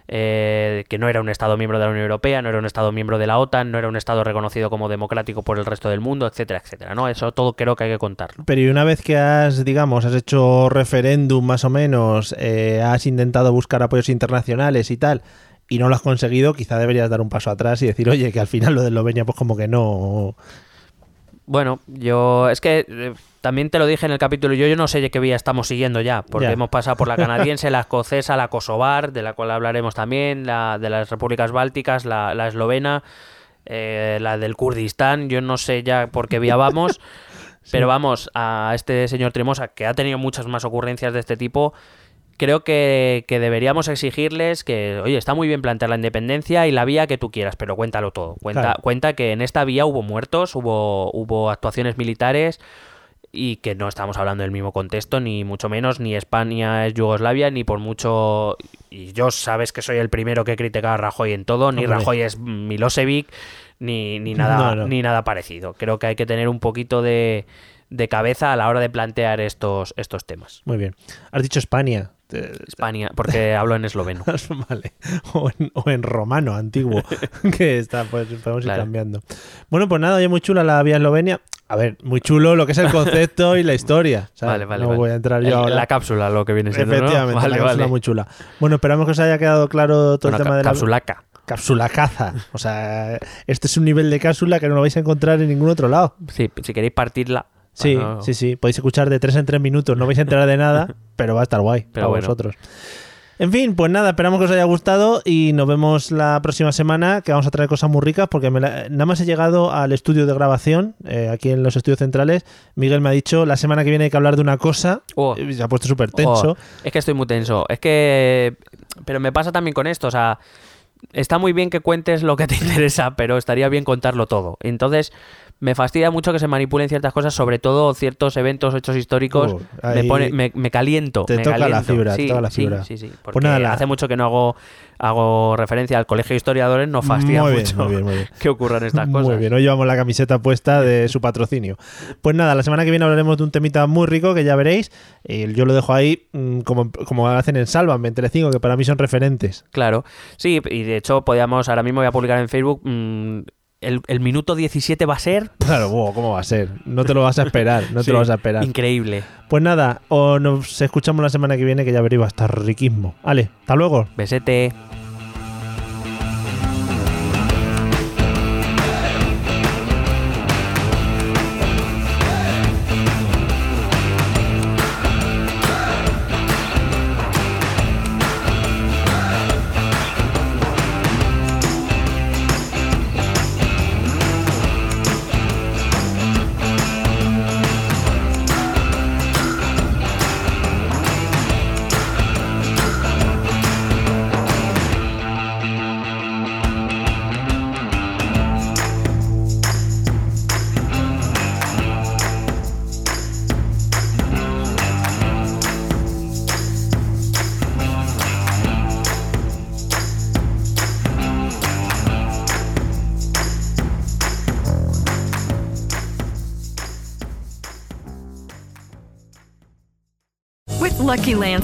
Speaker 2: eh, que no era un Estado miembro de la Unión Europea, no era un Estado miembro de la OTAN, no era un Estado reconocido como democrático por el resto del mundo, etcétera, etcétera. ¿no? Eso todo creo que hay que contarlo.
Speaker 1: Pero y una vez que has, digamos, has hecho referéndum más o menos, eh, has intentado buscar apoyos internacionales y tal, y no lo has conseguido, quizá deberías dar un paso atrás y decir, oye, que al final lo de Eslovenia pues como que no...
Speaker 2: Bueno, yo es que eh, también te lo dije en el capítulo, yo, yo no sé qué vía estamos siguiendo ya, porque
Speaker 1: Ya.
Speaker 2: hemos pasado por la canadiense, la escocesa, la kosovar, de la cual hablaremos también, la de las repúblicas bálticas, la, la eslovena, eh, la del Kurdistán, yo no sé ya por qué vía vamos, pero vamos, a este señor Trimosa, que ha tenido muchas más ocurrencias de este tipo, creo que, que deberíamos exigirles que, oye, está muy bien plantear la independencia y la vía que tú quieras, pero cuéntalo todo. Cuenta,
Speaker 1: Claro.
Speaker 2: cuenta que en esta vía hubo muertos, hubo, hubo actuaciones militares y que no estamos hablando del mismo contexto, ni mucho menos, ni España es Yugoslavia, ni por mucho... Y yo sabes que soy el primero que he criticado a Rajoy en todo, ni
Speaker 1: Hombre.
Speaker 2: Rajoy es Milosevic, ni, ni, nada,
Speaker 1: No, no.
Speaker 2: ni nada parecido. Creo que hay que tener un poquito de, de cabeza a la hora de plantear estos, estos temas.
Speaker 1: Muy bien. Has dicho España.
Speaker 2: España, porque hablo en esloveno.
Speaker 1: Vale. O en, o en romano antiguo, que está, pues podemos ir cambiando. Bueno, pues nada, oye, muy chula la vía Eslovenia. A ver, muy chulo lo que es el concepto y la historia. ¿sabes?
Speaker 2: Vale, vale.
Speaker 1: No
Speaker 2: vale.
Speaker 1: voy a entrar yo
Speaker 2: El-
Speaker 1: ahora.
Speaker 2: La cápsula, lo que viene siendo. ¿no?
Speaker 1: Efectivamente,
Speaker 2: Vale,
Speaker 1: la cápsula
Speaker 2: vale.
Speaker 1: muy chula. Bueno, esperamos que os haya quedado claro todo
Speaker 2: Bueno,
Speaker 1: el tema de la
Speaker 2: cápsulaca.
Speaker 1: cápsula caza. O sea, este es un nivel de cápsula que no lo vais a encontrar en ningún otro lado.
Speaker 2: Sí, si queréis partirla.
Speaker 1: Sí,
Speaker 2: bueno,
Speaker 1: sí, sí. Podéis escuchar de tres en tres minutos. No vais a enterar de nada, pero va a estar guay para
Speaker 2: bueno.
Speaker 1: vosotros. En fin, pues nada, esperamos que os haya gustado y nos vemos la próxima semana que vamos a traer cosas muy ricas porque me la- nada más he llegado al estudio de grabación, eh, aquí en los estudios centrales. Miguel me ha dicho la semana que viene hay que hablar de una cosa
Speaker 2: Oh.
Speaker 1: y se ha puesto súper tenso.
Speaker 2: Oh, es que estoy muy tenso. Es que. Pero me pasa también con esto. O sea, está muy bien que cuentes lo que te interesa, pero estaría bien contarlo todo. Entonces, me fastidia mucho que se manipulen ciertas cosas, sobre todo ciertos eventos, hechos históricos.
Speaker 1: Uh,
Speaker 2: me, pone, me, me caliento.
Speaker 1: te
Speaker 2: me
Speaker 1: toca la
Speaker 2: caliento.
Speaker 1: fibra, te
Speaker 2: Sí,
Speaker 1: toca la
Speaker 2: sí,
Speaker 1: fibra.
Speaker 2: Sí, sí,
Speaker 1: Pues
Speaker 2: Porque
Speaker 1: nada, la-
Speaker 2: hace mucho que no hago, hago referencia al colegio de historiadores, nos fastidia
Speaker 1: muy bien,
Speaker 2: mucho
Speaker 1: muy bien, muy bien.
Speaker 2: que ocurran estas cosas.
Speaker 1: Muy bien, hoy llevamos la camiseta puesta de su patrocinio. Pues nada, la semana que viene hablaremos de un temita muy rico que ya veréis. Yo lo dejo ahí mm, como, como hacen en Sálvame, en Telecinco, que para mí son referentes.
Speaker 2: Claro, sí, y de hecho podíamos, ahora mismo voy a publicar en Facebook, mm, el, el minuto 17 va a ser...
Speaker 1: Claro, wow, ¿cómo va a ser? No te lo vas a esperar, no
Speaker 2: Sí,
Speaker 1: te lo vas a esperar.
Speaker 2: Increíble.
Speaker 1: Pues nada, o nos escuchamos la semana que viene, que ya veréis, va a estar riquismo. Vale, hasta luego.
Speaker 2: Besete.